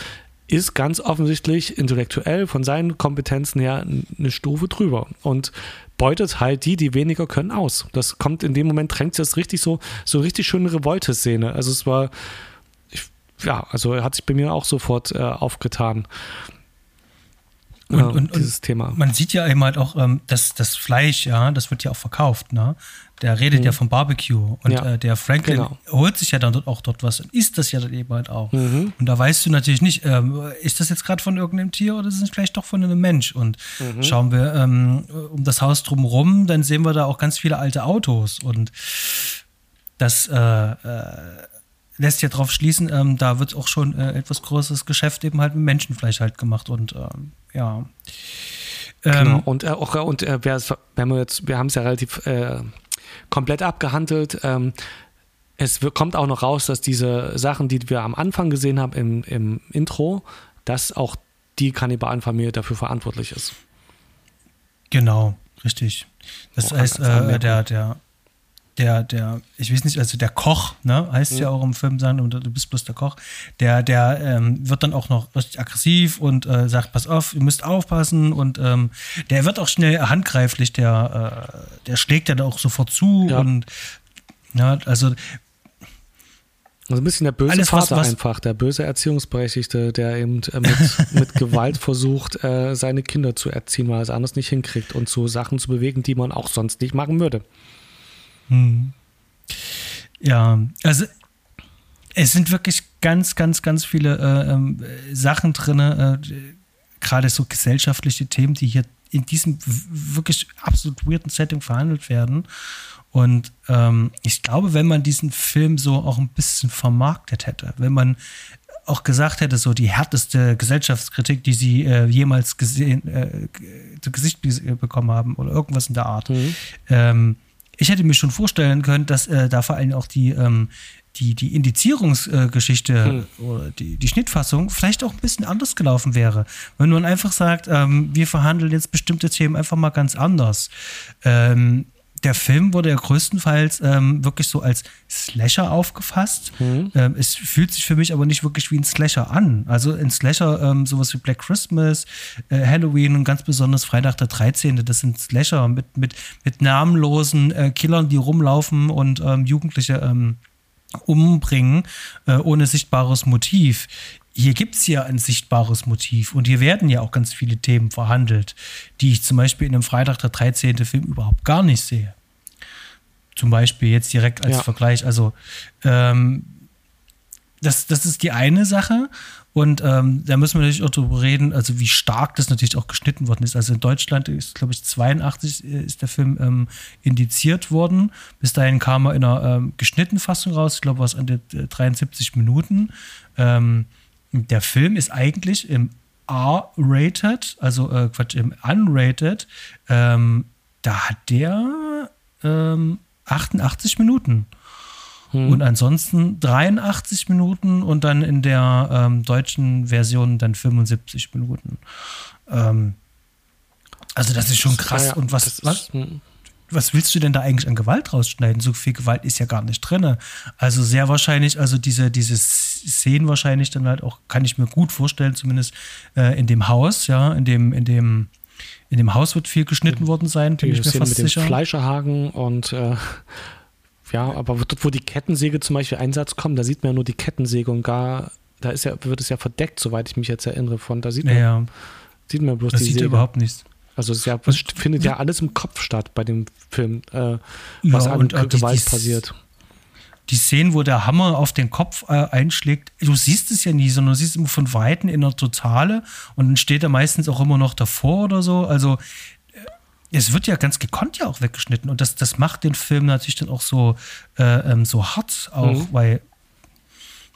ist ganz offensichtlich intellektuell von seinen Kompetenzen her eine Stufe drüber und beutet halt die, die weniger können, aus. Das kommt in dem Moment, drängt sich das richtig so, so richtig schöne Revolte-Szene. Also es war, ich, ja, also hat sich bei mir auch sofort äh, aufgetan. Und, äh, und, dieses und Thema. Man sieht ja eben halt auch, ähm, dass das Fleisch, ja, das wird ja auch verkauft, ne? Der redet ja vom Barbecue und Mhm. Ja, äh, der Franklin genau. holt sich ja dann dort auch dort was und isst das ja dann eben halt auch. Mhm. Und da weißt du natürlich nicht, ähm, ist das jetzt gerade von irgendeinem Tier oder ist es vielleicht doch von einem Mensch? Und Mhm. schauen wir ähm, um das Haus drumherum, dann sehen wir da auch ganz viele alte Autos und das äh, äh, lässt ja drauf schließen, ähm, da wird auch schon äh, etwas größeres Geschäft eben halt mit Menschenfleisch halt gemacht und ähm, ja. Ähm, Genau. Und, äh, auch, und äh, wenn wir jetzt, wir haben es ja relativ äh, komplett abgehandelt. Ähm, es wir- kommt auch noch raus, dass diese Sachen, die wir am Anfang gesehen haben im, im Intro, dass auch die Kannibalenfamilie dafür verantwortlich ist. Genau, richtig. Das Auch heißt, äh, der, der, der, der, ich weiß nicht, also der Koch, ne, heißt ja auch im Film sagen, und du bist bloß der Koch, der, der ähm, wird dann auch noch richtig aggressiv und äh, sagt, pass auf, ihr müsst aufpassen und ähm, der wird auch schnell handgreiflich, der, äh, der schlägt ja dann auch sofort zu Ja. und ja, also Also ein bisschen der böse Alles, Vater was- einfach, der böse Erziehungsberechtigte, der eben äh, mit, [LAUGHS] mit Gewalt versucht, äh, seine Kinder zu erziehen, weil er es anders nicht hinkriegt und zu Sachen zu bewegen, die man auch sonst nicht machen würde. Ja, also es sind wirklich ganz, ganz, ganz viele äh, äh, Sachen drin, äh, gerade so gesellschaftliche Themen, die hier in diesem wirklich absolut weirden Setting verhandelt werden. Und ähm, ich glaube, wenn man diesen Film so auch ein bisschen vermarktet hätte, wenn man auch gesagt hätte, so die härteste Gesellschaftskritik, die sie äh, jemals gesehen, äh, zu Gesicht be- bekommen haben oder irgendwas in der Art. Ähm, ich hätte mir schon vorstellen können, dass äh, da vor allem auch die, ähm, die, die Indizierungsgeschichte oder die, die Schnittfassung vielleicht auch ein bisschen anders gelaufen wäre. Wenn man einfach sagt, ähm, wir verhandeln jetzt bestimmte Themen einfach mal ganz anders. Ähm, der Film wurde ja größtenteils ähm, wirklich so als Slasher aufgefasst. Ähm, es fühlt sich für mich aber nicht wirklich wie ein Slasher an. Also ein Slasher, ähm, sowas wie Black Christmas, äh, Halloween und ganz besonders Freitag der 13., das sind Slasher mit, mit, mit namenlosen äh, Killern, die rumlaufen und ähm, Jugendliche ähm, umbringen, äh, ohne sichtbares Motiv. Hier gibt es ja ein sichtbares Motiv und hier werden ja auch ganz viele Themen verhandelt, die ich zum Beispiel in einem Freitag der 13. Film überhaupt gar nicht sehe. Zum Beispiel jetzt direkt als Ja. Vergleich. Also ähm, das, das ist die eine Sache. Und ähm, da müssen wir natürlich auch drüber reden, also wie stark das natürlich auch geschnitten worden ist. Also in Deutschland ist, glaube ich, 82 ist der Film ähm, indiziert worden. Bis dahin kam er in einer ähm, geschnittenen Fassung raus. Ich glaube, was an der äh, 73 Minuten. Ähm, der Film ist eigentlich im R-rated, also äh, Quatsch, im unrated, ähm, da hat der ähm, 88 Minuten. Hm. Und ansonsten 83 Minuten und dann in der ähm, deutschen Version dann 75 Minuten. Ähm, also das ist schon krass. Ja, und was, was, hm. Was willst du denn da eigentlich an Gewalt rausschneiden? So viel Gewalt ist ja gar nicht drin. Also sehr wahrscheinlich, also diese, diese Szenen wahrscheinlich dann halt auch, kann ich mir gut vorstellen, zumindest äh, in dem Haus, ja, in dem, in dem, in dem Haus wird viel geschnitten worden sein, bin ich mir fast mit sicher. Dem Fleischerhaken und äh, ja, aber dort, wo die Kettensäge zum Beispiel Einsatz kommt, da sieht man ja nur die Kettensäge und gar, da ist ja, wird es ja verdeckt, soweit ich mich jetzt erinnere von. Da sieht man, ja, sieht man bloß das die sieht Säge. überhaupt nichts. Also es ja, findet ja alles im Kopf statt bei dem Film, äh, was ja, an Gewalt die, die, passiert. Die Szenen, wo der Hammer auf den Kopf äh, einschlägt, du siehst es ja nie, sondern du siehst es immer von Weitem in der Totale und dann steht er meistens auch immer noch davor oder so. Also es wird ja ganz gekonnt ja auch weggeschnitten und das, das macht den Film natürlich dann auch so, äh, ähm, so hart auch, mhm. weil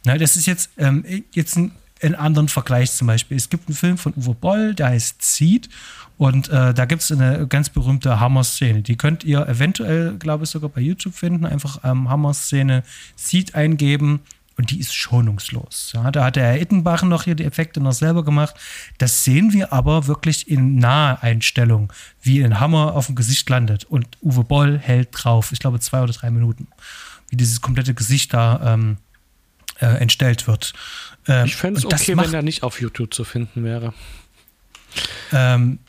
na, das ist jetzt, ähm, jetzt ein, ein anderen Vergleich zum Beispiel. Es gibt einen Film von Uwe Boll, der heißt Seed und äh, da gibt es eine ganz berühmte Hammer-Szene. Die könnt ihr eventuell, glaube ich, sogar bei YouTube finden. Einfach ähm, Hammer-Szene Seed eingeben und die ist schonungslos. Ja, da hat der Herr Ittenbach noch hier die Effekte noch selber gemacht. Das sehen wir aber wirklich in Naheinstellung, wie ein Hammer auf dem Gesicht landet. Und Uwe Boll hält drauf, ich glaube zwei oder drei Minuten, wie dieses komplette Gesicht da ähm, äh, entstellt wird. Ähm, ich fände es okay, macht, wenn er nicht auf YouTube zu finden wäre. Ähm,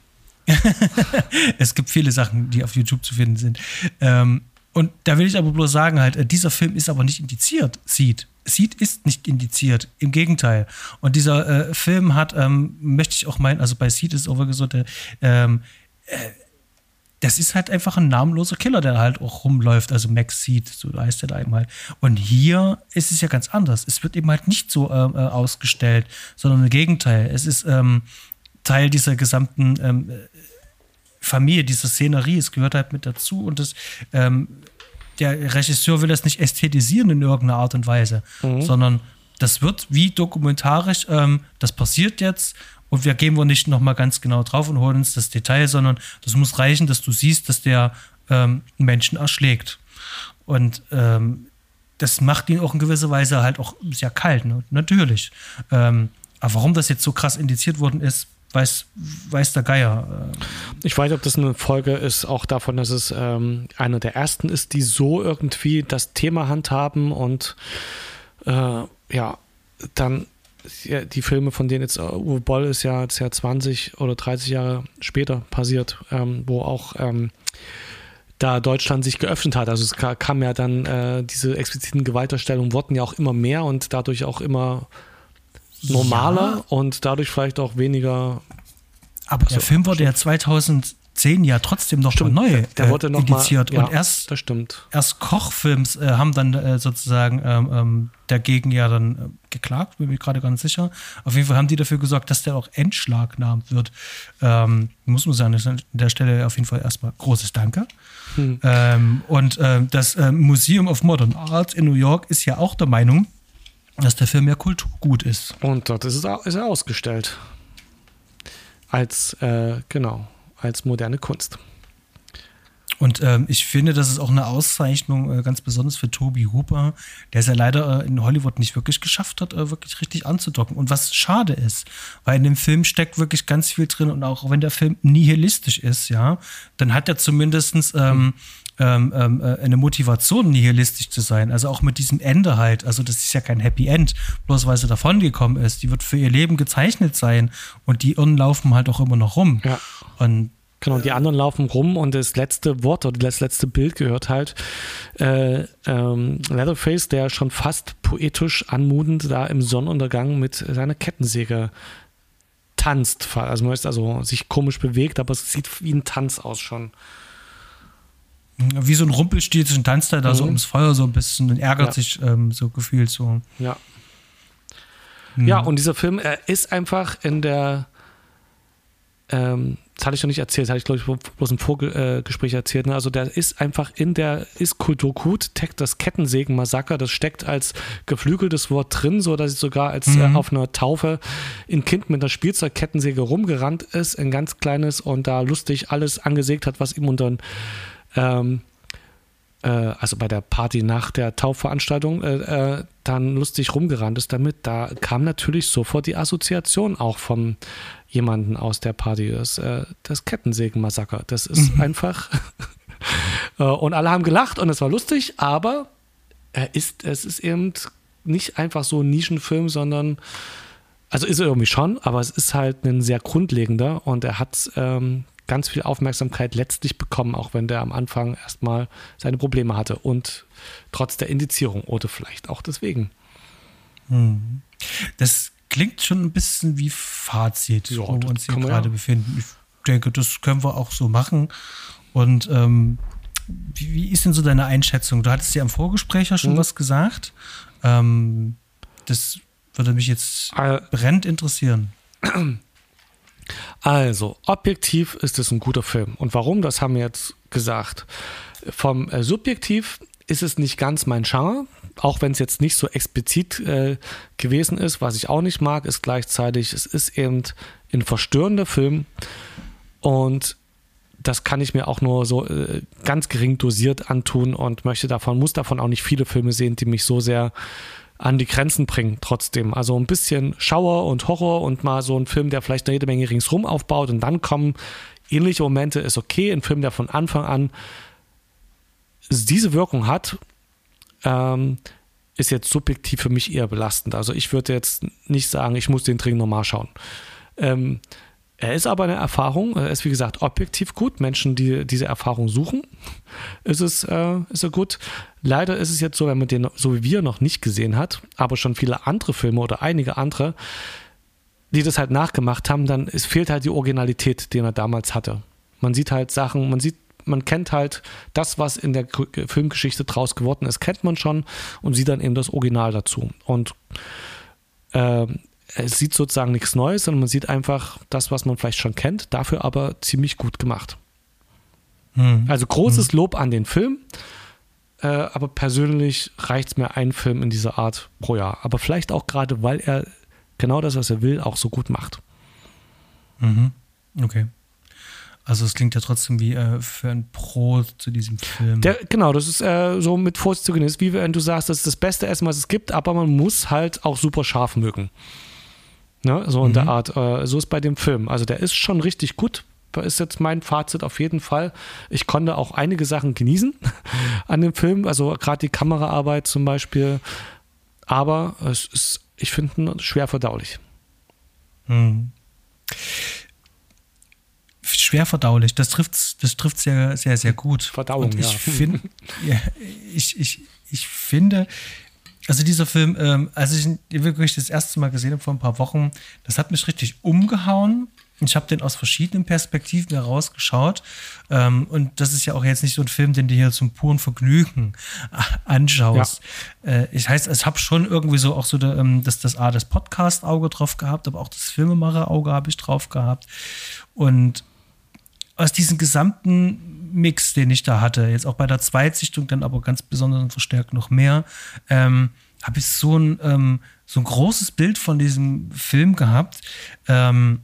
[LAUGHS] es gibt viele Sachen, die auf YouTube zu finden sind. Ähm, und da will ich aber bloß sagen, halt, äh, dieser Film ist aber nicht indiziert, sieht. Seed ist nicht indiziert, im Gegenteil. Und dieser äh, Film hat, ähm, möchte ich auch meinen, also bei Seed ist es auch wirklich so, der, ähm, äh, das ist halt einfach ein namenloser Killer, der halt auch rumläuft, also Max Seed, so heißt der da eben halt. Und hier ist es ja ganz anders. Es wird eben halt nicht so äh, äh ausgestellt, sondern im Gegenteil. Es ist ähm, Teil dieser gesamten ähm, Familie, dieser Szenerie. Es gehört halt mit dazu und es ähm, der Regisseur will das nicht ästhetisieren in irgendeiner Art und Weise, mhm. sondern das wird wie dokumentarisch, ähm, das passiert jetzt und wir gehen wohl nicht nochmal ganz genau drauf und holen uns das Detail, sondern das muss reichen, dass du siehst, dass der ähm, Menschen erschlägt. Und ähm, das macht ihn auch in gewisser Weise halt auch sehr kalt, ne? natürlich. Ähm, aber warum das jetzt so krass indiziert worden ist, weiß, weiß der Geier. Ich weiß, ob das eine Folge ist, auch davon, dass es ähm, einer der ersten ist, die so irgendwie das Thema handhaben und äh, ja, dann die Filme, von denen jetzt uh, Uwe Boll ist ja, ist ja 20 oder 30 Jahre später passiert, ähm, wo auch ähm, da Deutschland sich geöffnet hat. Also es kam ja dann, äh, diese expliziten Gewalterstellungen wurden ja auch immer mehr und dadurch auch immer normaler ja. und dadurch vielleicht auch weniger. Aber der Film wurde ja 2010 ja trotzdem noch stimmt, mal neu der, wurde noch indiziert. Mal, ja, und erst, das stimmt. erst Kochfilms äh, haben dann äh, sozusagen ähm, ähm, dagegen ja dann äh, geklagt, bin mir gerade ganz sicher. Auf jeden Fall haben die dafür gesorgt, dass der auch entschlagnahmt wird. Ähm, muss man sagen, an der Stelle auf jeden Fall erstmal großes Danke. Hm. Ähm, und ähm, das äh, Museum of Modern Art in New York ist ja auch der Meinung, dass der Film ja Kulturgut ist. Und dort ist, es, ist er ausgestellt. Als, äh, genau, als moderne Kunst. Und ähm, ich finde, das ist auch eine Auszeichnung, äh, ganz besonders für Toby Hooper, der es ja leider äh, in Hollywood nicht wirklich geschafft hat, äh, wirklich richtig anzudocken. Und was schade ist, weil in dem Film steckt wirklich ganz viel drin und auch wenn der Film nihilistisch ist, ja, dann hat er zumindest ähm, ähm, ähm, äh, eine Motivation, nihilistisch zu sein. Also auch mit diesem Ende halt. Also das ist ja kein Happy End, bloß weil sie davongekommen ist. Die wird für ihr Leben gezeichnet sein und die Irren laufen halt auch immer noch rum. Ja. Und Genau, die anderen laufen rum und das letzte Wort oder das letzte Bild gehört halt äh, ähm, Leatherface, der schon fast poetisch anmutend da im Sonnenuntergang mit seiner Kettensäge tanzt. Also also sich komisch bewegt, aber es sieht wie ein Tanz aus schon. Wie so ein Rumpelstilzchen tanzt er da mhm. so ums Feuer so ein bisschen und ärgert ja. sich ähm, so gefühlt so. Ja. Mhm. Ja, und dieser Film, er ist einfach in der ähm, das hatte ich noch nicht erzählt, das hatte ich glaube ich bloß im Vorgespräch erzählt. Ne? Also der ist einfach in der ist Kulturgut, das Kettensägen-Massaker, das steckt als geflügeltes Wort drin, so dass ich sogar als äh, mhm. äh, auf einer Taufe ein Kind mit einer Spielzeugkettensäge rumgerannt ist, ein ganz kleines und da lustig alles angesägt hat, was ihm unter ähm, äh, also bei der Party nach der Taufveranstaltung äh, äh, dann lustig rumgerannt ist damit, da kam natürlich sofort die Assoziation auch vom jemanden aus der Party, das, äh, das Kettensägen-Massaker. Das ist mhm. einfach. [LAUGHS] Äh, und alle haben gelacht und es war lustig, aber er ist, es ist eben nicht einfach so ein Nischenfilm, sondern also ist er irgendwie schon, aber es ist halt ein sehr grundlegender und er hat ähm, ganz viel Aufmerksamkeit letztlich bekommen, auch wenn der am Anfang erstmal seine Probleme hatte und trotz der Indizierung oder vielleicht auch deswegen. Hm. Das klingt schon ein bisschen wie Fazit, ja, wo wir uns hier gerade ja. befinden. Ich denke, das können wir auch so machen. Und ähm, wie, wie, ist denn so deine Einschätzung? Du hattest ja im Vorgespräch ja schon hm. was gesagt. Ähm, das würde mich jetzt äh, brennend interessieren. [CLEARS THROAT] Also, objektiv ist es ein guter Film. Und warum, das haben wir jetzt gesagt. Vom äh, Subjektiv ist es nicht ganz mein Genre, auch wenn es jetzt nicht so explizit äh, gewesen ist. Was ich auch nicht mag, ist gleichzeitig, es ist eben ein verstörender Film und das kann ich mir auch nur so äh, ganz gering dosiert antun und möchte davon, muss davon auch nicht viele Filme sehen, die mich so sehr an die Grenzen bringen trotzdem. Also ein bisschen Schauer und Horror und mal so ein Film, der vielleicht eine jede Menge ringsrum aufbaut und dann kommen ähnliche Momente, ist okay. Ein Film, der von Anfang an diese Wirkung hat, ähm, ist jetzt subjektiv für mich eher belastend. Also ich würde jetzt nicht sagen, ich muss den dringend nochmal schauen. Ähm, er ist aber eine Erfahrung, er ist wie gesagt objektiv gut. Menschen, die diese Erfahrung suchen, ist es, äh, ist er gut. Leider ist es jetzt so, wenn man den so wie wir noch nicht gesehen hat, aber schon viele andere Filme oder einige andere, die das halt nachgemacht haben, dann es fehlt halt die Originalität, die er damals hatte. Man sieht halt Sachen, man sieht, man kennt halt das, was in der Filmgeschichte draus geworden ist, kennt man schon und sieht dann eben das Original dazu. Und äh, es sieht sozusagen nichts Neues, sondern man sieht einfach das, was man vielleicht schon kennt, dafür aber ziemlich gut gemacht. Hm. Also großes hm. Lob an den Film, äh, aber persönlich reicht es mir ein Film in dieser Art pro Jahr. Aber vielleicht auch gerade, weil er genau das, was er will, auch so gut macht. Mhm. Okay. Also es klingt ja trotzdem wie äh, für ein Pro zu diesem Film. Der, genau, das ist äh, so mit Vorzügen. ist wie wenn du sagst, das ist das beste Essen, was es gibt, aber man muss halt auch super scharf mögen. Ne? So in mhm. der Art. Äh, so ist bei dem Film. Also der ist schon richtig gut. Ist jetzt mein Fazit auf jeden Fall. Ich konnte auch einige Sachen genießen [LAUGHS] an dem Film. Also gerade die Kameraarbeit zum Beispiel. Aber es ist, ich finde, schwer verdaulich. Mhm. Schwer verdaulich, das trifft das trifft sehr, sehr, sehr gut. Verdauung, Und ich ja. Find, [LAUGHS] ja ich, ich, ich finde, also dieser Film, ähm, als ich ihn wirklich das erste Mal gesehen habe vor ein paar Wochen, das hat mich richtig umgehauen. Ich habe den aus verschiedenen Perspektiven herausgeschaut. Ähm, und das ist ja auch jetzt nicht so ein Film, den du hier zum puren Vergnügen [LAUGHS] anschaust. Ja. Äh, ich heißt, ich habe schon irgendwie so auch so der, ähm, das, das A, das Podcast-Auge drauf gehabt, aber auch das Filmemacher-Auge habe ich drauf gehabt. Und aus diesem gesamten Mix, den ich da hatte, jetzt auch bei der Zweitsichtung, dann aber ganz besonders und verstärkt noch mehr, ähm, habe ich so ein, ähm, so ein großes Bild von diesem Film gehabt, ähm,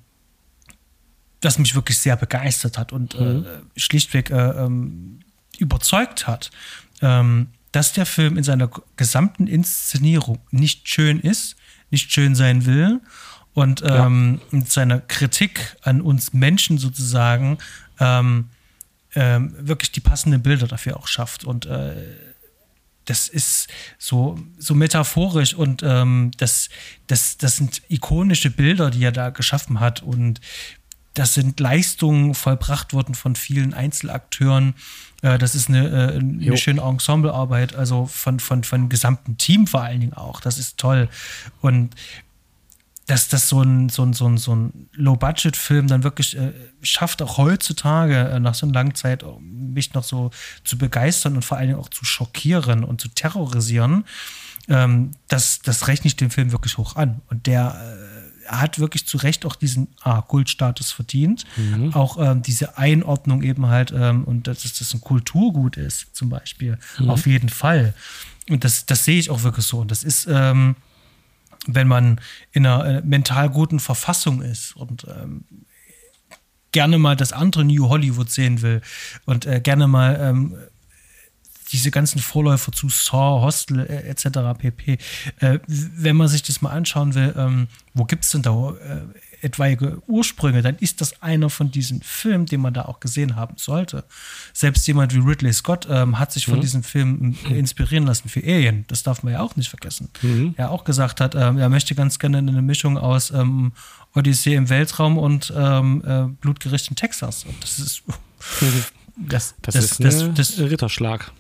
das mich wirklich sehr begeistert hat und äh, mhm. äh, schlichtweg äh, ähm, überzeugt hat, ähm, dass der Film in seiner gesamten Inszenierung nicht schön ist, nicht schön sein will und ähm, ja. mit seiner Kritik an uns Menschen sozusagen ähm, ähm, wirklich die passenden Bilder dafür auch schafft. Und äh, das ist so, so metaphorisch und ähm, das, das, das sind ikonische Bilder, die er da geschaffen hat. Und das sind Leistungen vollbracht worden von vielen Einzelakteuren. Äh, das ist eine, äh, eine schöne Ensemblearbeit, also von, von, von dem gesamten Team vor allen Dingen auch. Das ist toll. Und dass das so ein, so ein, so ein, so ein Low-Budget-Film dann wirklich äh, schafft, auch heutzutage äh, nach so einer langen Zeit mich noch so zu begeistern und vor allen Dingen auch zu schockieren und zu terrorisieren, ähm, das, das rechne ich dem Film wirklich hoch an. Und der äh, hat wirklich zu Recht auch diesen ah, Kultstatus verdient. Mhm. Auch ähm, diese Einordnung eben halt ähm, und dass das ein Kulturgut ist, zum Beispiel. Mhm. Auf jeden Fall. Und das, das sehe ich auch wirklich so. Und das ist, ähm, wenn man in einer äh, mental guten Verfassung ist und ähm, gerne mal das andere New Hollywood sehen will und äh, gerne mal ähm, diese ganzen Vorläufer zu Saw, Hostel äh, etc. pp. Äh, wenn man sich das mal anschauen will, ähm, wo gibt es denn da äh, etwaige Ursprünge, dann ist das einer von diesen Filmen, den man da auch gesehen haben sollte. Selbst jemand wie Ridley Scott ähm, hat sich von mhm. diesem Film äh, inspirieren lassen für Alien. Das darf man ja auch nicht vergessen. Mhm. Er auch gesagt hat, ähm, er möchte ganz gerne eine Mischung aus ähm, Odyssee im Weltraum und ähm, äh, Blutgericht in Texas. Und das ist. [LAUGHS] Das, das, das, ist das, das, Ritterschlag.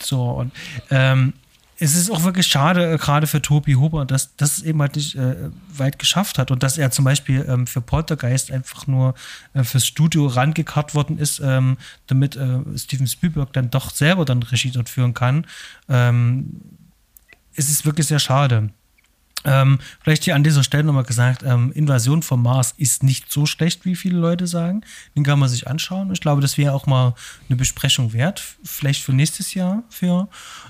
So, und ähm, es ist auch wirklich schade, äh, gerade für Tobi Huber, dass das eben halt nicht äh, weit geschafft hat und dass er zum Beispiel ähm, für Poltergeist einfach nur äh, fürs Studio rangekarrt worden ist, ähm, damit äh, Steven Spielberg dann doch selber dann Regie dort führen kann. Ähm, es ist wirklich sehr schade. Ähm, vielleicht hier an dieser Stelle nochmal gesagt, ähm, Invasion vom Mars ist nicht so schlecht, wie viele Leute sagen. Den kann man sich anschauen. Ich glaube, das wäre auch mal eine Besprechung wert. Vielleicht für nächstes Jahr, für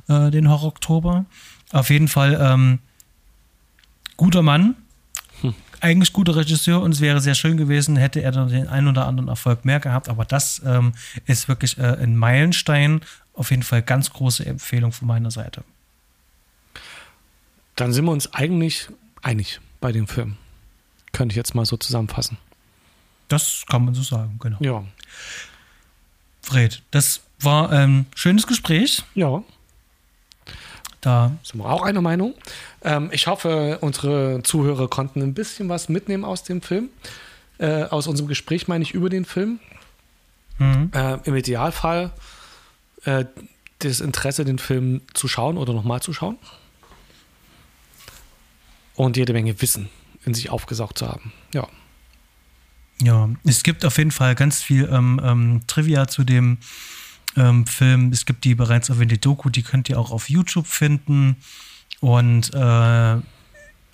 äh, den Horror-Oktober. Auf jeden Fall ähm, guter Mann. Hm. Eigentlich guter Regisseur und es wäre sehr schön gewesen, hätte er dann den einen oder anderen Erfolg mehr gehabt. Aber das ähm, ist wirklich äh, ein Meilenstein. Auf jeden Fall ganz große Empfehlung von meiner Seite dann sind wir uns eigentlich einig bei dem Film. Könnte ich jetzt mal so zusammenfassen. Das kann man so sagen, genau. Ja. Fred, das war ein schönes Gespräch. Ja. Da sind wir auch einer Meinung. Ähm, ich hoffe, unsere Zuhörer konnten ein bisschen was mitnehmen aus dem Film. Äh, aus unserem Gespräch meine ich über den Film. Mhm. Äh, Im Idealfall äh, das Interesse, den Film zu schauen oder nochmal zu schauen und jede Menge Wissen in sich aufgesaugt zu haben. Ja. Ja, es gibt auf jeden Fall ganz viel ähm, ähm, Trivia zu dem ähm, Film. Es gibt die bereits erwähnte Doku, die könnt ihr auch auf YouTube finden. Und äh,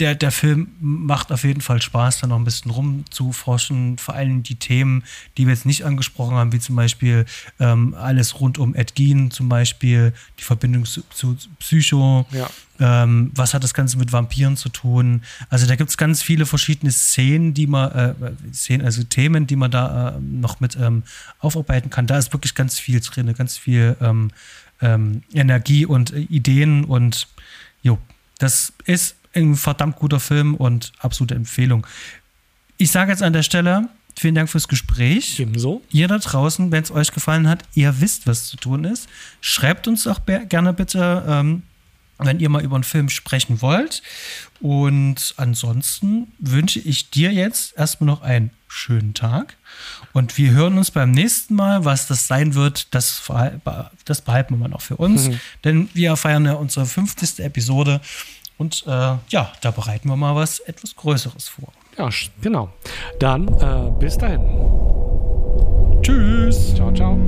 der, der Film macht auf jeden Fall Spaß, da noch ein bisschen rumzuforschen. Vor allem die Themen, die wir jetzt nicht angesprochen haben, wie zum Beispiel ähm, alles rund um Ed Gein, zum Beispiel die Verbindung zu, zu Psycho. Ja. Ähm, was hat das Ganze mit Vampiren zu tun? Also da gibt es ganz viele verschiedene Szenen, die man, äh, Szenen, also Themen, die man da äh, noch mit ähm, aufarbeiten kann. Da ist wirklich ganz viel drin, ganz viel ähm, ähm, Energie und äh, Ideen und jo, das ist ein verdammt guter Film und absolute Empfehlung. Ich sage jetzt an der Stelle, vielen Dank fürs Gespräch. Ebenso. Ihr da draußen, wenn es euch gefallen hat, ihr wisst, was zu tun ist. Schreibt uns auch gerne bitte, ähm, wenn ihr mal über einen Film sprechen wollt. Und ansonsten wünsche ich dir jetzt erstmal noch einen schönen Tag. Und wir hören uns beim nächsten Mal. Was das sein wird, das, das behalten wir mal noch für uns. Mhm. Denn wir feiern ja unsere 50. Episode. Und äh, ja, da bereiten wir mal was etwas Größeres vor. Ja, genau. Dann äh, bis dahin. Tschüss. Ciao, ciao.